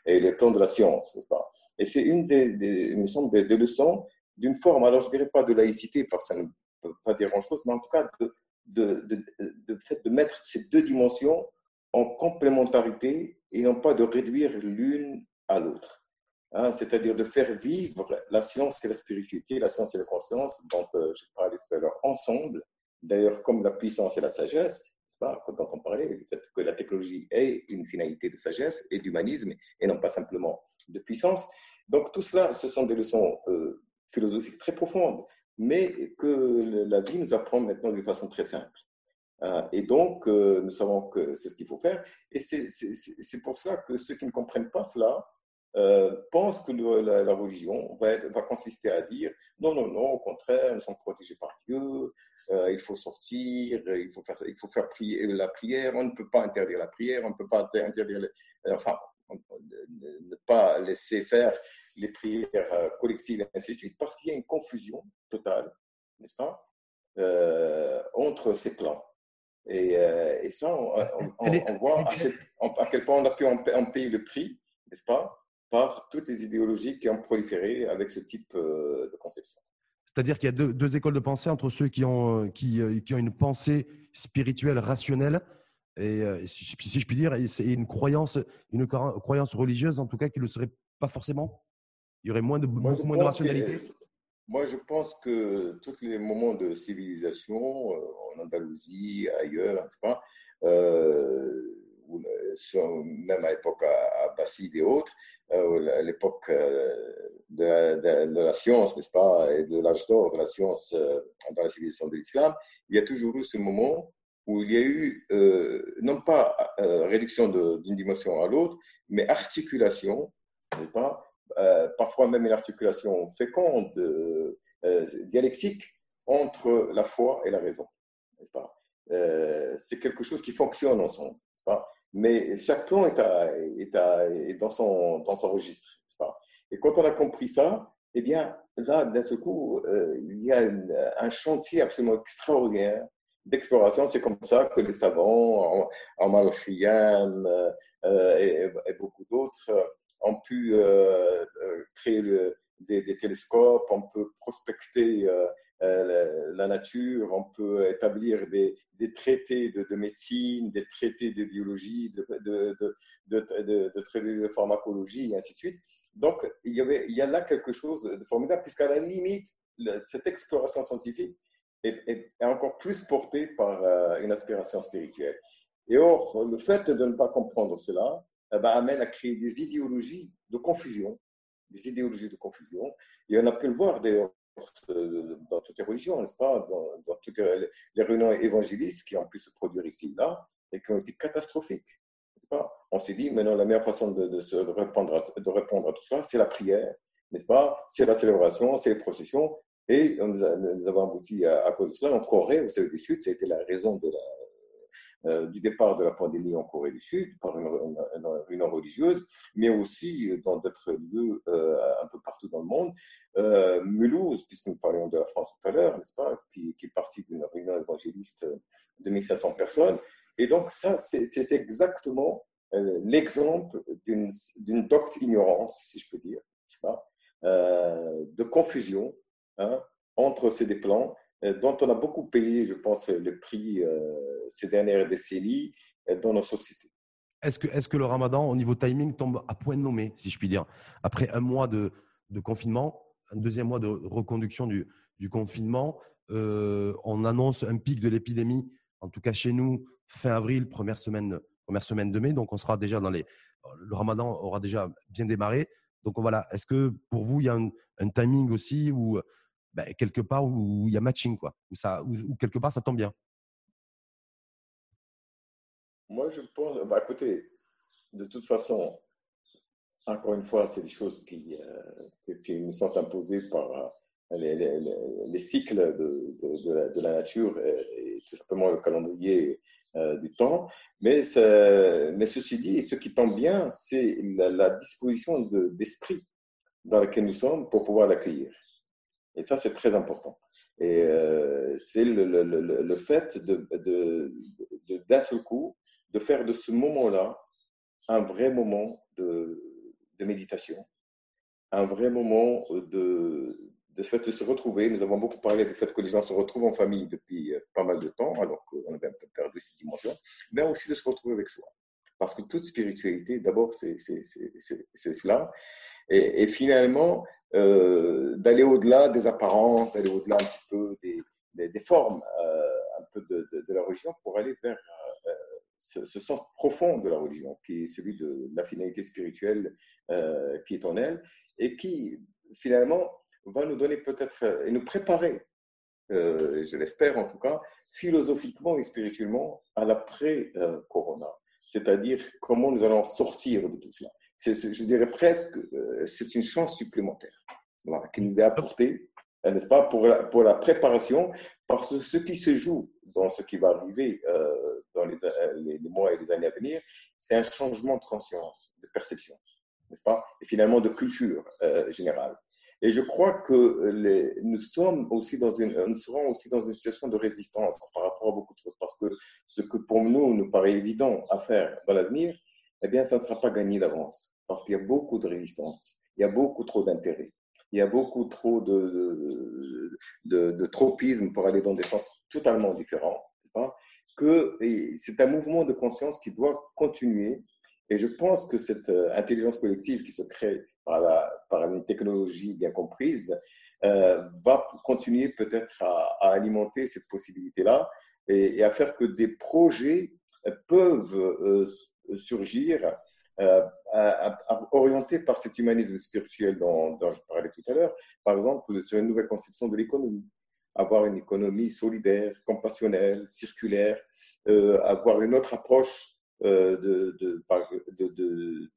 et, le plan de la science, n'est-ce pas? Et c'est une des, me semble, des, leçons d'une forme, alors je ne dirais pas de laïcité, parce que ça ne peut pas dire grand-chose, mais en tout cas de, de, de, fait de mettre ces deux dimensions en complémentarité et non pas de réduire l'une à l'autre. Hein, c'est-à-dire de faire vivre la science et la spiritualité, la science et la conscience, dont euh, je parlais tout à l'heure, ensemble, d'ailleurs comme la puissance et la sagesse, pas, dont on parlait, le fait que la technologie ait une finalité de sagesse et d'humanisme, et non pas simplement de puissance. Donc tout cela, ce sont des leçons euh, philosophiques très profondes, mais que la vie nous apprend maintenant d'une façon très simple. Hein, et donc, euh, nous savons que c'est ce qu'il faut faire. Et c'est pour ça que ceux qui ne comprennent pas cela euh, pense que la, religion va, va, consister à dire non, non, non, au contraire, nous sommes protégés par Dieu, euh, il faut sortir, il faut faire, il faut faire prier, la prière, on ne peut pas interdire la prière, on ne peut pas interdire, enfin, ne pas laisser faire les prières euh, collectives et ainsi de suite, parce qu'il y a une confusion totale, n'est-ce pas entre ces plans. Et, ça, on, voit à quel, point on a pu en, payer le prix, n'est-ce pas, par toutes les idéologies qui ont proliféré avec ce type de conception. C'est-à-dire qu'il y a deux, écoles de pensée entre ceux qui ont, qui, qui ont une pensée spirituelle, rationnelle, et si, je puis dire, c'est une croyance, une croyance religieuse en tout cas qui ne le serait pas forcément. Il y aurait moins de, beaucoup moins de rationalité. moi, je pense que tous les moments de civilisation, en Andalousie, ailleurs, pas, euh, même à l'époque abbasside et autres, à l'époque de, de, la science, n'est-ce pas, et de l'âge d'or de la science dans la civilisation de l'islam, il y a toujours eu ce moment où il y a eu, euh, non pas euh, réduction d'une dimension à l'autre, mais articulation, pas euh, parfois même une articulation féconde, dialectique, entre la foi et la raison. C'est quelque chose qui fonctionne ensemble. Pas mais chaque plan est, dans, son, dans son registre. Pas? Et quand on a compris ça, eh bien, là, d'un seul coup, il y a un chantier absolument extraordinaire d'exploration. C'est comme ça que les savants, Amal Khayyam euh, et, beaucoup d'autres, ont pu euh, créer des, télescopes, on peut prospecter euh, la, nature, on peut établir des, traités de, médecine, des traités de biologie, de, traités de pharmacologie, et ainsi de suite. Donc, il y, a là quelque chose de formidable, puisqu'à la limite, cette exploration scientifique est, encore plus porté par euh, une aspiration spirituelle. Et or, le fait de ne pas comprendre cela eh ben, amène à créer des idéologies de confusion, des idéologies de confusion. Et on a pu le voir d'ailleurs euh, dans toutes les religions, n'est-ce pas, dans, toutes les réunions évangélistes qui ont pu se produire ici et là, et qui ont été catastrophiques. Pas? On s'est dit, maintenant, la meilleure façon de, se, répondre à, de répondre à tout ça, c'est la prière, n'est-ce pas? C'est la célébration, c'est les processions, et nous, avons abouti à, cause de cela en Corée, au Sud, ça a été la raison de la, euh, du départ de la pandémie en Corée du Sud par une, réunion religieuse, mais aussi dans d'autres lieux euh, un peu partout dans le monde. Euh, Mulhouse, puisque nous parlions de la France tout à l'heure, n'est-ce pas, qui, est partie d'une réunion évangéliste de 1500 personnes. Et donc ça, c'est exactement l'exemple d'une docte ignorance, si je peux dire, pas, de confusion Hein, entre ces deux plans, euh, dont on a beaucoup payé, je pense, le prix euh, ces dernières décennies euh, dans nos sociétés. Est-ce que, est que le ramadan, au niveau timing, tombe à point nommé, si je puis dire Après un mois de, confinement, un deuxième mois de reconduction du, confinement, on annonce un pic de l'épidémie, en tout cas chez nous, fin avril, première semaine, première semaine de mai. Donc, on sera déjà dans les. Le ramadan aura déjà bien démarré. Donc, voilà. Est-ce que pour vous, il y a un, un timing aussi où ben, quelque part où il y a matching, quoi, où, ça, où, quelque part ça tombe bien Moi, je pense, bah, écoutez, de toute façon, encore une fois, c'est des choses qui, euh, qui nous sont imposées par euh, les, les, les cycles de, de, la, nature et, tout simplement le calendrier euh, du temps. Mais, mais ceci dit, ce qui tombe bien, c'est la, disposition d'esprit dans laquelle nous sommes pour pouvoir l'accueillir. Et ça, c'est très important. Et euh, c'est le, fait d'un seul coup, de faire de ce moment-là un vrai moment de, méditation, un vrai moment de, de se retrouver. Nous avons beaucoup parlé du fait que les gens se retrouvent en famille depuis euh, pas mal de temps, alors qu'on avait un peu perdu cette dimension, mais aussi de se retrouver avec soi. Parce que toute spiritualité, d'abord, c'est cela. Et, finalement, euh, d'aller au-delà des apparences, d'aller au-delà un petit peu des, formes euh, un peu de, la religion pour aller vers euh, ce, sens profond de la religion, qui est celui de la finalité spirituelle qui est en elle et qui finalement va nous donner peut-être et nous préparer, je l'espère en tout cas, philosophiquement et spirituellement à l'après-corona, c'est-à-dire comment nous allons sortir de tout cela je dirais presque, euh, c'est une chance supplémentaire qui nous est apportée, euh, n'est-ce pas, pour la, pour la préparation, parce que ce qui se joue dans ce qui va arriver euh, dans les, les, mois et les années à venir, c'est un changement de conscience, de perception, n'est-ce pas, et finalement de culture générale. Et je crois que nous, sommes aussi dans une, nous serons aussi dans une situation de résistance par rapport à beaucoup de choses, parce que ce que pour nous nous paraît évident à faire dans l'avenir, eh bien, ça ne sera pas gagné d'avance, parce qu'il y a beaucoup de résistance, il y a beaucoup trop d'intérêt, il y a beaucoup trop de, de, tropisme pour aller dans des sens totalement différents, pas? Que c'est un mouvement de conscience qui doit continuer. Et je pense que cette euh, intelligence collective qui se crée par, la, par une technologie bien comprise euh, va continuer peut-être à, alimenter cette possibilité-là et, à faire que des projets peuvent euh, surgir euh, orientés par cet humanisme spirituel dont, je parlais tout à l'heure, par exemple sur une nouvelle conception de l'économie, avoir une économie solidaire, compassionnelle, circulaire, euh, avoir une autre approche euh, de,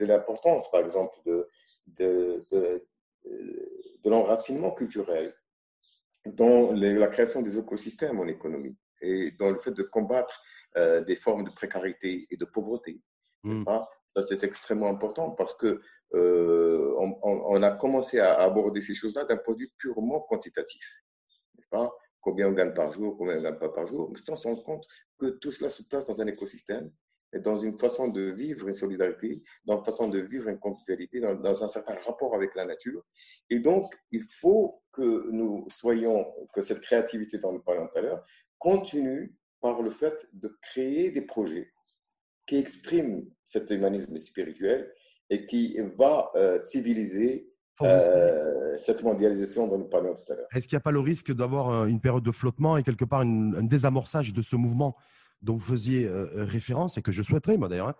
l'importance, par exemple, de, l'enracinement culturel dans la création des écosystèmes en économie et dans le fait de combattre des formes de précarité et de pauvreté. Mmh. Ça, c'est extrêmement important parce que euh, on, a commencé à aborder ces choses-là d'un point de vue purement quantitatif. Pas? Combien on gagne par jour, combien on gagne pas par jour, mais sans se rendre compte que tout cela se place dans un écosystème et dans une façon de vivre une solidarité, dans une façon de vivre une convivialité, dans, dans, un certain rapport avec la nature. Et donc, il faut que nous soyons, que cette créativité dont nous parlions tout à l'heure, continue par le fait de créer des projets qui exprime cet humanisme spirituel et qui va euh, civiliser euh, cette mondialisation dont nous parlions tout à l'heure. Est-ce qu'il n'y a pas le risque d'avoir euh, une période de flottement et quelque part un désamorçage de ce mouvement dont vous faisiez référence et que je souhaiterais, moi d'ailleurs, hein,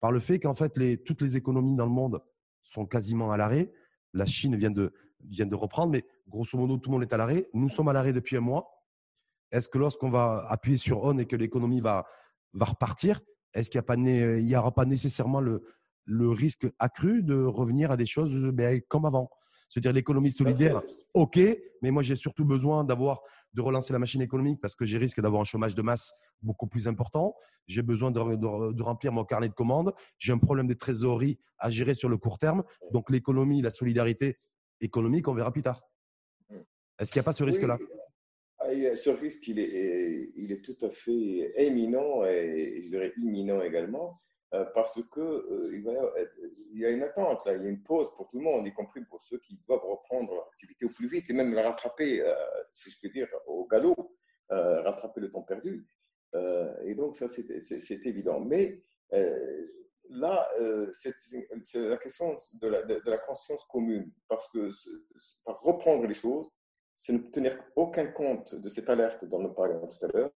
par le fait qu'en fait, les, toutes les économies dans le monde sont quasiment à l'arrêt. La Chine vient de, vient de reprendre, mais grosso modo, tout le monde est à l'arrêt. Nous sommes à l'arrêt depuis un mois. Est-ce que lorsqu'on va appuyer sur on et que l'économie va, va repartir, est-ce qu'il n'y aura pas nécessairement le, risque accru de revenir à des choses ben, comme avant? C'est-à-dire l'économie solidaire, ok, mais moi j'ai surtout besoin d'avoir de relancer la machine économique parce que j'ai risque d'avoir un chômage de masse beaucoup plus important. J'ai besoin de, remplir mon carnet de commandes. J'ai un problème de trésorerie à gérer sur le court terme. Donc l'économie, la solidarité économique, on verra plus tard. Est-ce qu'il n'y a pas ce risque-là? Ce risque, est, il est tout à fait éminent et je dirais imminent également, euh, parce que euh, il, y a une attente, il y a une pause pour tout le monde, y compris pour ceux qui doivent reprendre leur activité au plus vite et même la rattraper, euh, si je peux dire, au galop, rattraper le temps perdu. et donc, ça, c'est évident. Mais là, c'est la question de la, de la, conscience commune, parce que par reprendre les choses, c'est ne tenir aucun compte de cette alerte dont nous parlions tout à l'heure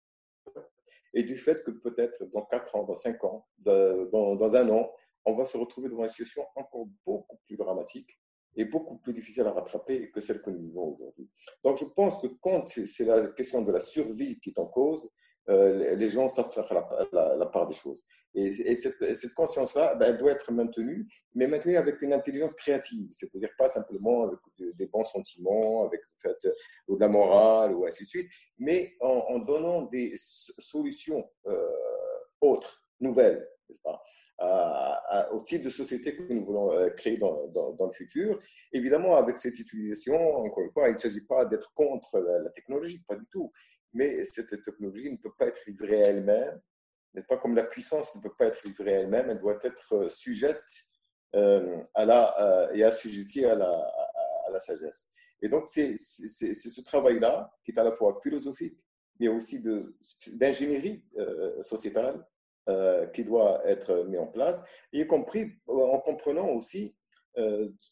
et du fait que peut-être dans 4 ans, dans 5 ans, dans, dans, un an, on va se retrouver dans une situation encore beaucoup plus dramatique et beaucoup plus difficile à rattraper que celle que nous vivons aujourd'hui. Donc je pense que quand c'est la question de la survie qui est en cause, euh, les gens savent faire la, part des choses. Et, cette, conscience-là, ben, elle doit être maintenue, mais maintenue avec une intelligence créative, c'est-à-dire pas simplement avec des bons sentiments, avec fait, ou de la morale, ou ainsi de suite, mais en, donnant des solutions euh, autres, nouvelles, pas au type de société que nous voulons euh, créer dans, le futur. Évidemment, avec cette utilisation, encore une fois, il ne s'agit pas d'être contre la, technologie, pas du tout mais cette technologie ne peut pas être livrée elle-même, n'est pas comme la puissance ne peut pas être livrée elle-même, elle doit être euh, sujette euh, à la, euh, et assujettie à la, à, la sagesse. Et donc, c'est ce travail-là qui est à la fois philosophique, mais aussi d'ingénierie sociétale qui doit être mis en place, y compris en comprenant aussi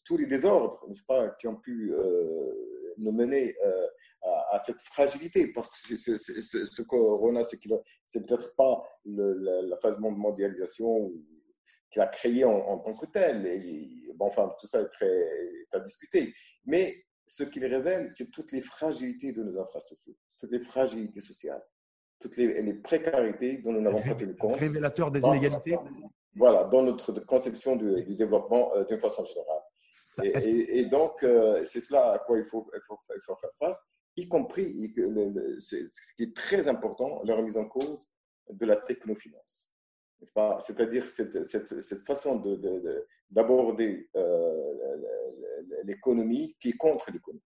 tous les désordres, n'est-ce pas, qui ont pu nous mener à, cette fragilité, parce que c'est, ce corona, c'est, c'est peut-être pas la, phase de mondialisation qu'il a créé en, tant que tel. Et, bon, enfin, tout ça est très à discuter. Mais ce qu'il révèle, c'est toutes les fragilités de nos infrastructures, toutes les fragilités sociales, toutes les, précarités dont nous n'avons pas tenu compte. Révélateur des inégalités Voilà, dans notre conception du, développement euh, d'une façon générale. Et, donc, euh, c'est cela à quoi il faut, il faut, il faut faire face y compris, ce qui est très important, la remise en cause de la technofinance. C'est-à-dire cette, cette, cette, façon d'aborder de, euh, l'économie qui est contre l'économie,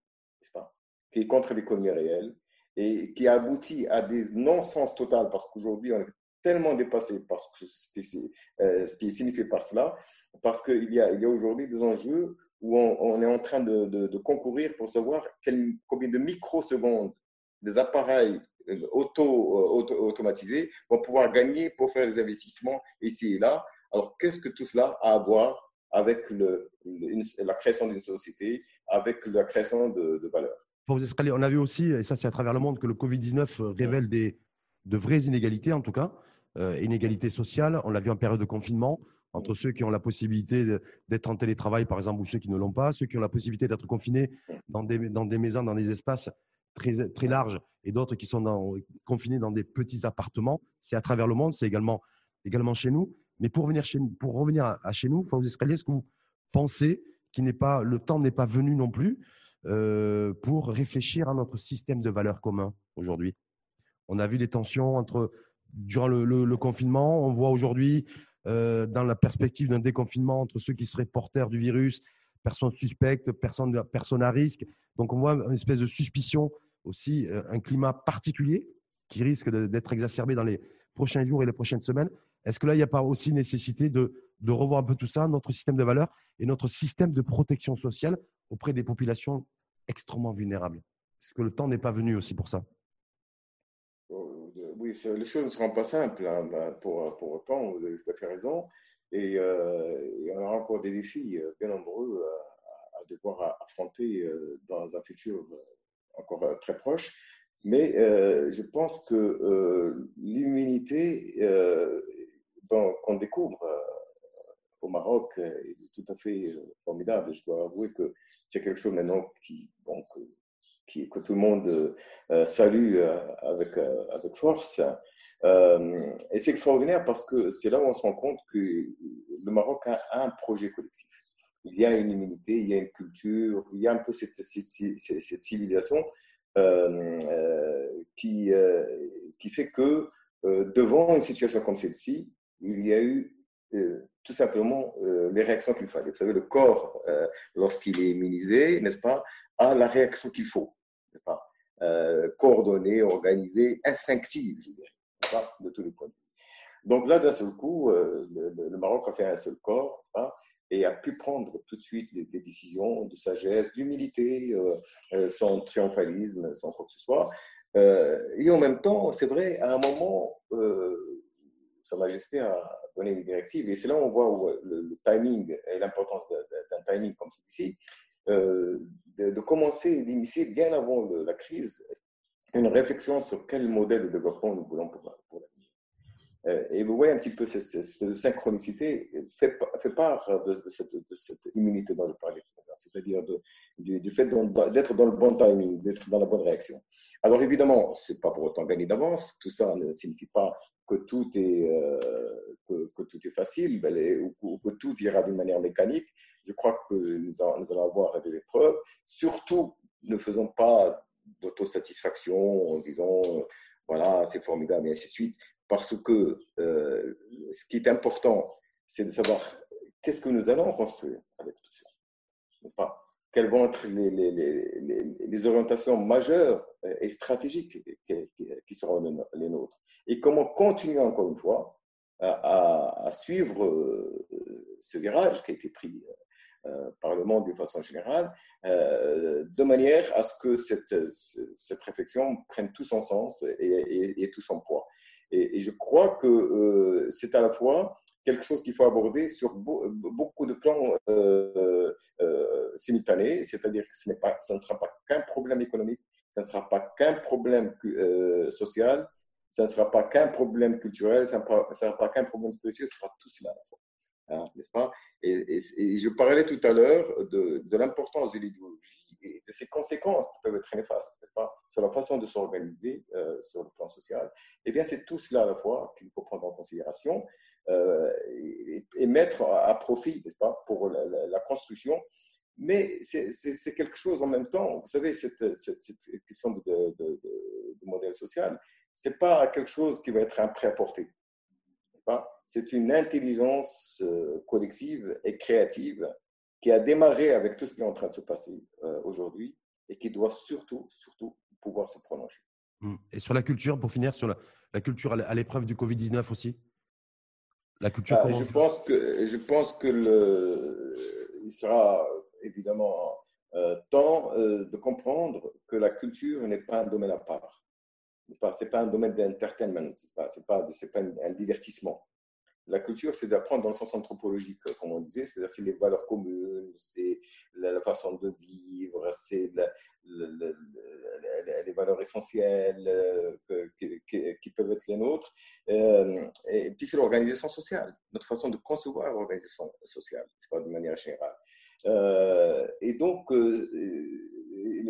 pas? Qui est contre l'économie réelle et qui aboutit à des non-sens total parce qu'aujourd'hui, on est tellement dépassé par ce, euh, ce qui est signifié par cela, parce qu'il y a, il y a aujourd'hui des enjeux où on, est en train de, de, concourir pour savoir quel, combien de microsecondes des appareils euh, auto, auto, automatisés vont pouvoir gagner pour faire des investissements ici et là. Alors, qu'est-ce que tout cela a à voir avec le, la création d'une société, avec la création de, de valeur? On a vu aussi, et ça c'est à travers le monde, que le Covid-19 révèle des, de vraies inégalités en tout cas, euh, inégalités sociales. On l'a vu en période de confinement entre ceux qui ont la possibilité d'être en télétravail, par exemple, ou ceux qui ne l'ont pas, ceux qui ont la possibilité d'être confinés dans des, maisons, dans des espaces très, très larges, et d'autres qui sont confinés dans des petits appartements. C'est à travers le monde, c'est également, également chez nous. Mais pour, venir chez, pour revenir à, chez nous, Fawzi Escalier, est-ce que vous pensez qu'il le temps n'est pas venu non plus euh, pour réfléchir à notre système de valeurs commun aujourd'hui? On a vu des tensions entre, durant le, confinement, on voit aujourd'hui euh, dans la perspective d'un déconfinement entre ceux qui seraient porteurs du virus, personnes suspectes, personnes, personnes à risque. Donc on voit une espèce de suspicion aussi, euh, un climat particulier qui risque d'être exacerbé dans les prochains jours et les prochaines semaines. Est-ce que là, il n'y a pas aussi nécessité de, de revoir un peu tout ça, notre système de valeurs et notre système de protection sociale auprès des populations extrêmement vulnérables? Est-ce que le temps n'est pas venu aussi pour ça? Les choses ne seront pas simples hein, bah, pour, pour autant, vous avez tout à fait raison. Et euh, y en aura encore des défis euh, bien nombreux à, devoir affronter euh, dans un futur encore très proche. Mais je pense que l'immunité qu'on découvre au Maroc est tout à fait formidable. Je dois avouer que c'est quelque chose maintenant qui, bon, tout le monde euh, salue euh, avec, euh, avec force. et c'est extraordinaire parce que c'est là où on se rend compte que le Maroc a un projet collectif. Il y a une immunité, il y a une culture, il y a un peu cette, cette, civilisation qui, qui fait que devant une situation comme celle-ci, il y a eu tout simplement les réactions qu'il fallait. Vous savez, le corps, lorsqu'il est immunisé, n'est-ce pas, a la réaction qu'il faut pas, euh, coordonnée, organisée, instinctive, je dirais, de tous les points de vue. Donc là, d'un seul coup, euh, le, Maroc a fait un seul corps, pas, et a pu prendre tout de suite des décisions de sagesse, d'humilité, euh, sans triomphalisme, sans quoi que ce soit. et en même temps, c'est vrai, à un moment, Sa Majesté a donné une directive, et c'est là où on voit le timing et l'importance d'un timing comme celui-ci. Euh, de, commencer, d'initier bien avant la crise, une réflexion sur quel modèle de développement nous voulons pour, pour et vous voyez un petit peu cette, synchronicité fait, part de, cette, immunité dont je parlais tout à l'heure, c'est-à-dire du, fait d'être dans le bon timing, d'être dans la bonne réaction. Alors évidemment, ce n'est pas pour autant gagner d'avance, tout ça ne signifie pas que tout est, euh, facile ben, ou, que tout ira d'une manière mécanique. Je crois que nous, allons avoir des épreuves. Surtout, ne faisons pas d'autosatisfaction en disant voilà, c'est formidable et ainsi de suite. Parce que euh, ce qui est important, c'est de savoir qu'est-ce que nous allons construire avec tout ça. N'est-ce pas? Quelles vont être les, orientations majeures et stratégiques qui, seront les nôtres? Et comment continuer encore une fois à, suivre euh, ce virage qui a été pris euh, par le monde de façon générale, euh, de manière à ce que cette réflexion prenne tout son sens et, tout son poids. Et, je crois que c'est à la fois quelque chose qu'il faut aborder sur beaucoup de plans simultanés, c'est-à-dire que ce, pas, ça ne sera pas qu'un problème économique, ça ne sera pas qu'un problème social, ça ne sera pas qu'un problème culturel, ça ne sera pas qu'un problème spirituel, ce sera tout cela à la fois. Hein, n'est-ce pas? Et, je parlais tout à l'heure de l'importance de l'idéologie de ses conséquences qui peuvent être néfastes, pas, sur la façon de s'organiser euh, sur le plan social. Eh bien, c'est tout cela à la fois qu'il faut prendre en considération euh, et, mettre à, profit, n'est-ce pas, pour la, construction mais c'est quelque chose en même temps, vous savez, cette, question de, modèle social, c'est pas quelque chose qui va être un prêt à porter. C'est une intelligence collective et créative qui a démarré avec tout ce qui est en train de se passer aujourd'hui et qui doit surtout, surtout pouvoir se prolonger. Mmh. Et sur la culture, pour finir, sur la, culture à l'épreuve du Covid-19 aussi? La culture bah, je, pense que, je pense que le, il sera évidemment euh, temps euh, de comprendre que la culture n'est pas un domaine à part. Ce n'est pas, un domaine d'entertainment, ce n'est pas, pas, pas un divertissement. La culture, c'est d'apprendre dans le sens anthropologique, comme on disait, c'est-à-dire c'est les valeurs communes, c'est la, façon de vivre, c'est les valeurs essentielles euh, qui, peuvent être les nôtres. et puis c'est l'organisation sociale, notre façon de concevoir l'organisation sociale, c'est pas de manière générale. Euh, et donc, euh,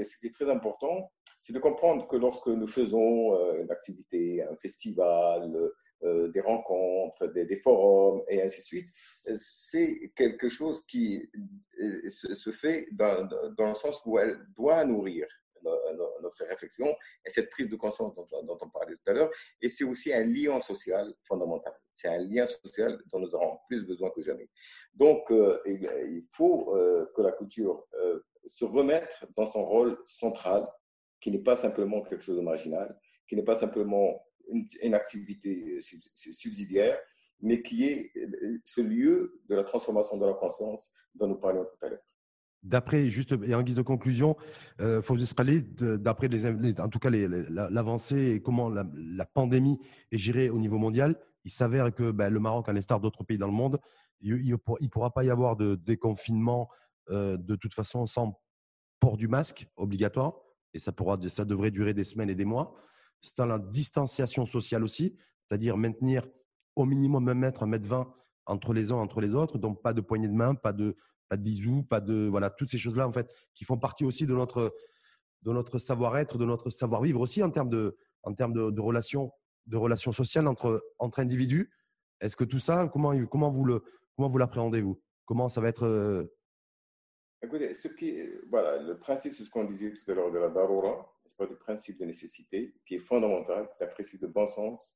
ce qui est très important, c'est de comprendre que lorsque nous faisons euh, une activité, un festival, des rencontres, des, forums et ainsi de suite, c'est quelque chose qui se, fait dans, dans, le sens où elle doit nourrir notre réflexion et cette prise de conscience dont, on parlait tout à l'heure. Et c'est aussi un lien social fondamental. C'est un lien social dont nous avons plus besoin que jamais. Donc, euh, il faut euh, que la culture euh, se remette dans son rôle central, qui n'est pas simplement quelque chose de marginal, qui n'est pas simplement une, activité subsidiaire, mais qui est ce lieu de la transformation de la conscience dont nous parlions tout à l'heure. D'après, juste et en guise de conclusion, euh, parler d'après en tout cas l'avancée et comment la, pandémie est gérée au niveau mondial, il s'avère que ben, le Maroc, à l'instar d'autres pays dans le monde, il ne pourra pas y avoir de déconfinement euh, de toute façon sans port du masque obligatoire, et ça, pourra, ça devrait durer des semaines et des mois. C'est la distanciation sociale aussi, c'est-à-dire maintenir au minimum un mètre, un mètre vingt entre les uns entre les autres, donc pas de poignée de main, pas de pas de bisous, pas de voilà toutes ces choses là en fait qui font partie aussi de notre de notre savoir-être, de notre savoir-vivre aussi en termes de en termes de, relations de relations sociales entre entre individus. Est-ce que tout ça comment comment vous le comment vous l'appréhendez vous? Comment ça va être euh Écoutez, ce qui voilà le principe c'est ce qu'on disait tout à l'heure de la darura, pas du principe de nécessité qui est fondamental, qui est un principe de bon sens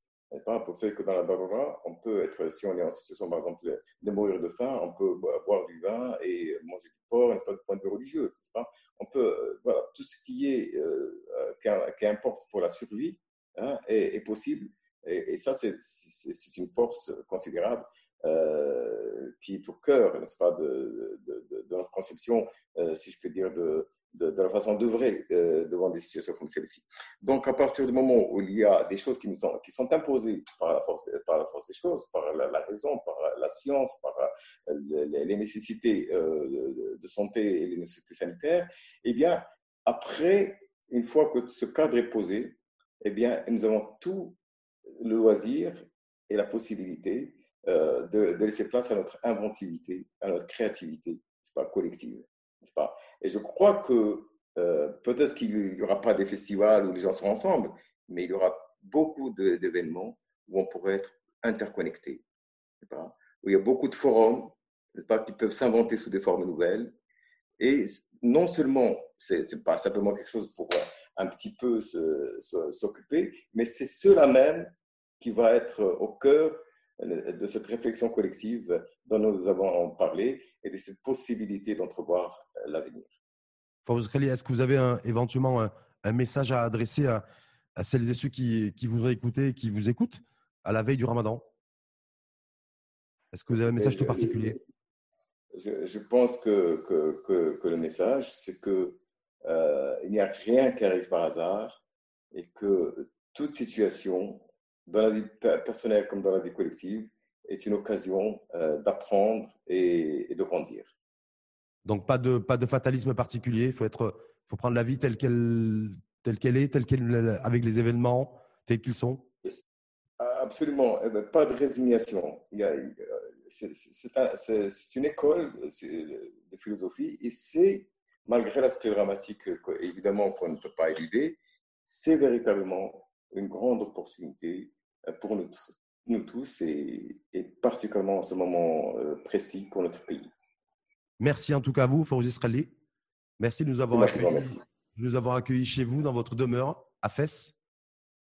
pour ça que dans la Darura, on peut être, si on est en situation, par exemple, de mourir de faim, on peut boire du vin et manger du porc, n'est-ce pas, du point de vue religieux, pas? On peut, euh, voilà, tout ce qui est, euh, euh, qui, importe pour la survie hein, est, possible. Et, ça, c'est une force considérable qui est au cœur, n'est-ce pas, de, notre conception, si je peux dire, de, de, la façon d'œuvrer euh, devant des situations comme celle-ci. Donc, à partir du moment où il y a des choses qui nous sont, qui sont imposées par la, force, par la force des choses, par la, raison, par la science, par euh, les, nécessités euh, de santé et les nécessités sanitaires, eh bien, après, une fois que ce cadre est posé, eh bien, nous avons tout le loisir et la possibilité de, de, laisser place à notre inventivité, à notre créativité, c'est pas collective, c'est pas? Et je crois que euh, peut-être qu'il n'y aura pas des festivals où les gens sont ensemble, mais il y aura beaucoup d'événements où on pourrait être interconnectés, où il y a beaucoup de forums qui peuvent s'inventer sous des formes nouvelles. Et non seulement, ce n'est pas simplement quelque chose pour euh, un petit peu s'occuper, mais c'est cela même qui va être au cœur de cette réflexion collective dont nous avons parlé et de cette possibilité d'entrevoir euh, l'avenir. Est-ce que vous avez un, éventuellement un, message à adresser à, celles et ceux qui, qui, vous ont écouté et qui vous écoutent à la veille du ramadan? Est-ce que vous avez un message tout particulier? je, pense que, que, que, le message, c'est que euh, il n'y a rien qui arrive par hasard et que toute situation dans la vie personnelle comme dans la vie collective, est une occasion euh, d'apprendre et, de grandir. Donc, pas de, pas de fatalisme particulier. Il faut, être, faut prendre la vie telle qu'elle, telle qu'elle est, telle qu'elle, avec les événements tels qu'ils sont? Absolument. Eh ben, pas de résignation. c'est, une école de philosophie et c'est, malgré l'aspect dramatique, évidemment, qu'on ne peut pas éluder, c'est véritablement une grande opportunité euh, pour nous, nous tous et, particulièrement en ce moment euh, précis pour notre pays. Merci en tout cas à vous, Fawzi Srali. Merci de nous avoir, accueillis, nous avoir accueillis chez vous dans votre demeure à Fès.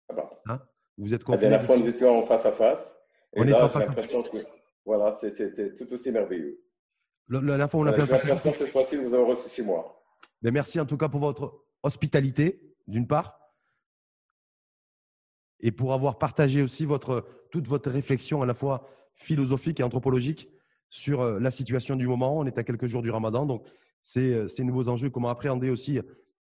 Ah hein? Vous êtes confiné. La dernière fois, nous étions en face à face. Et là, j'ai l'impression que voilà, c'était tout aussi merveilleux. La, fois, on a fait J'ai l'impression cette fois-ci de vous avoir reçu chez moi. Mais merci en tout cas pour votre hospitalité, d'une part, et pour avoir partagé aussi votre, toute votre réflexion à la fois philosophique et anthropologique sur euh, la situation du moment. On est à quelques jours du ramadan, donc c'est euh, ces nouveaux enjeux, comment appréhender aussi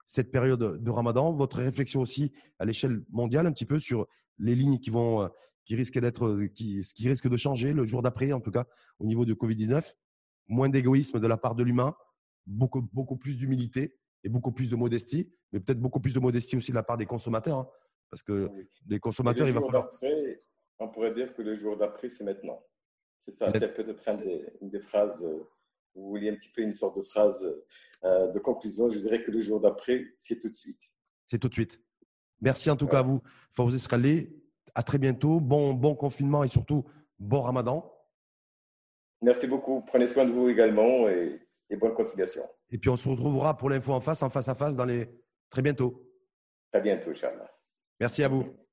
cette période de ramadan. Votre réflexion aussi à l'échelle mondiale, un petit peu sur les lignes qui, vont, euh, qui risquent d'être, qui, qui de changer le jour d'après, en tout cas, au niveau de Covid-19. Moins d'égoïsme de la part de l'humain, beaucoup, beaucoup plus d'humilité et beaucoup plus de modestie, mais peut-être beaucoup plus de modestie aussi de la part des consommateurs. Hein. Parce que les consommateurs, il va falloir. On pourrait dire que le jour d'après, c'est maintenant. C'est ça, c'est peut-être une des, phrases, euh, vous vouliez un petit peu une sorte de phrase euh, de conclusion. Je dirais que le jour d'après, c'est tout de suite. C'est tout de suite. Merci en tout cas à vous, Fawzi Sralé. À très bientôt. Bon, bon confinement et surtout bon ramadan. Merci beaucoup. Prenez soin de vous également et, et bonne continuation. Et puis on se retrouvera pour l'info en face, en face à face, dans les très bientôt. Très bientôt, Inch'Allah. Merci à vous.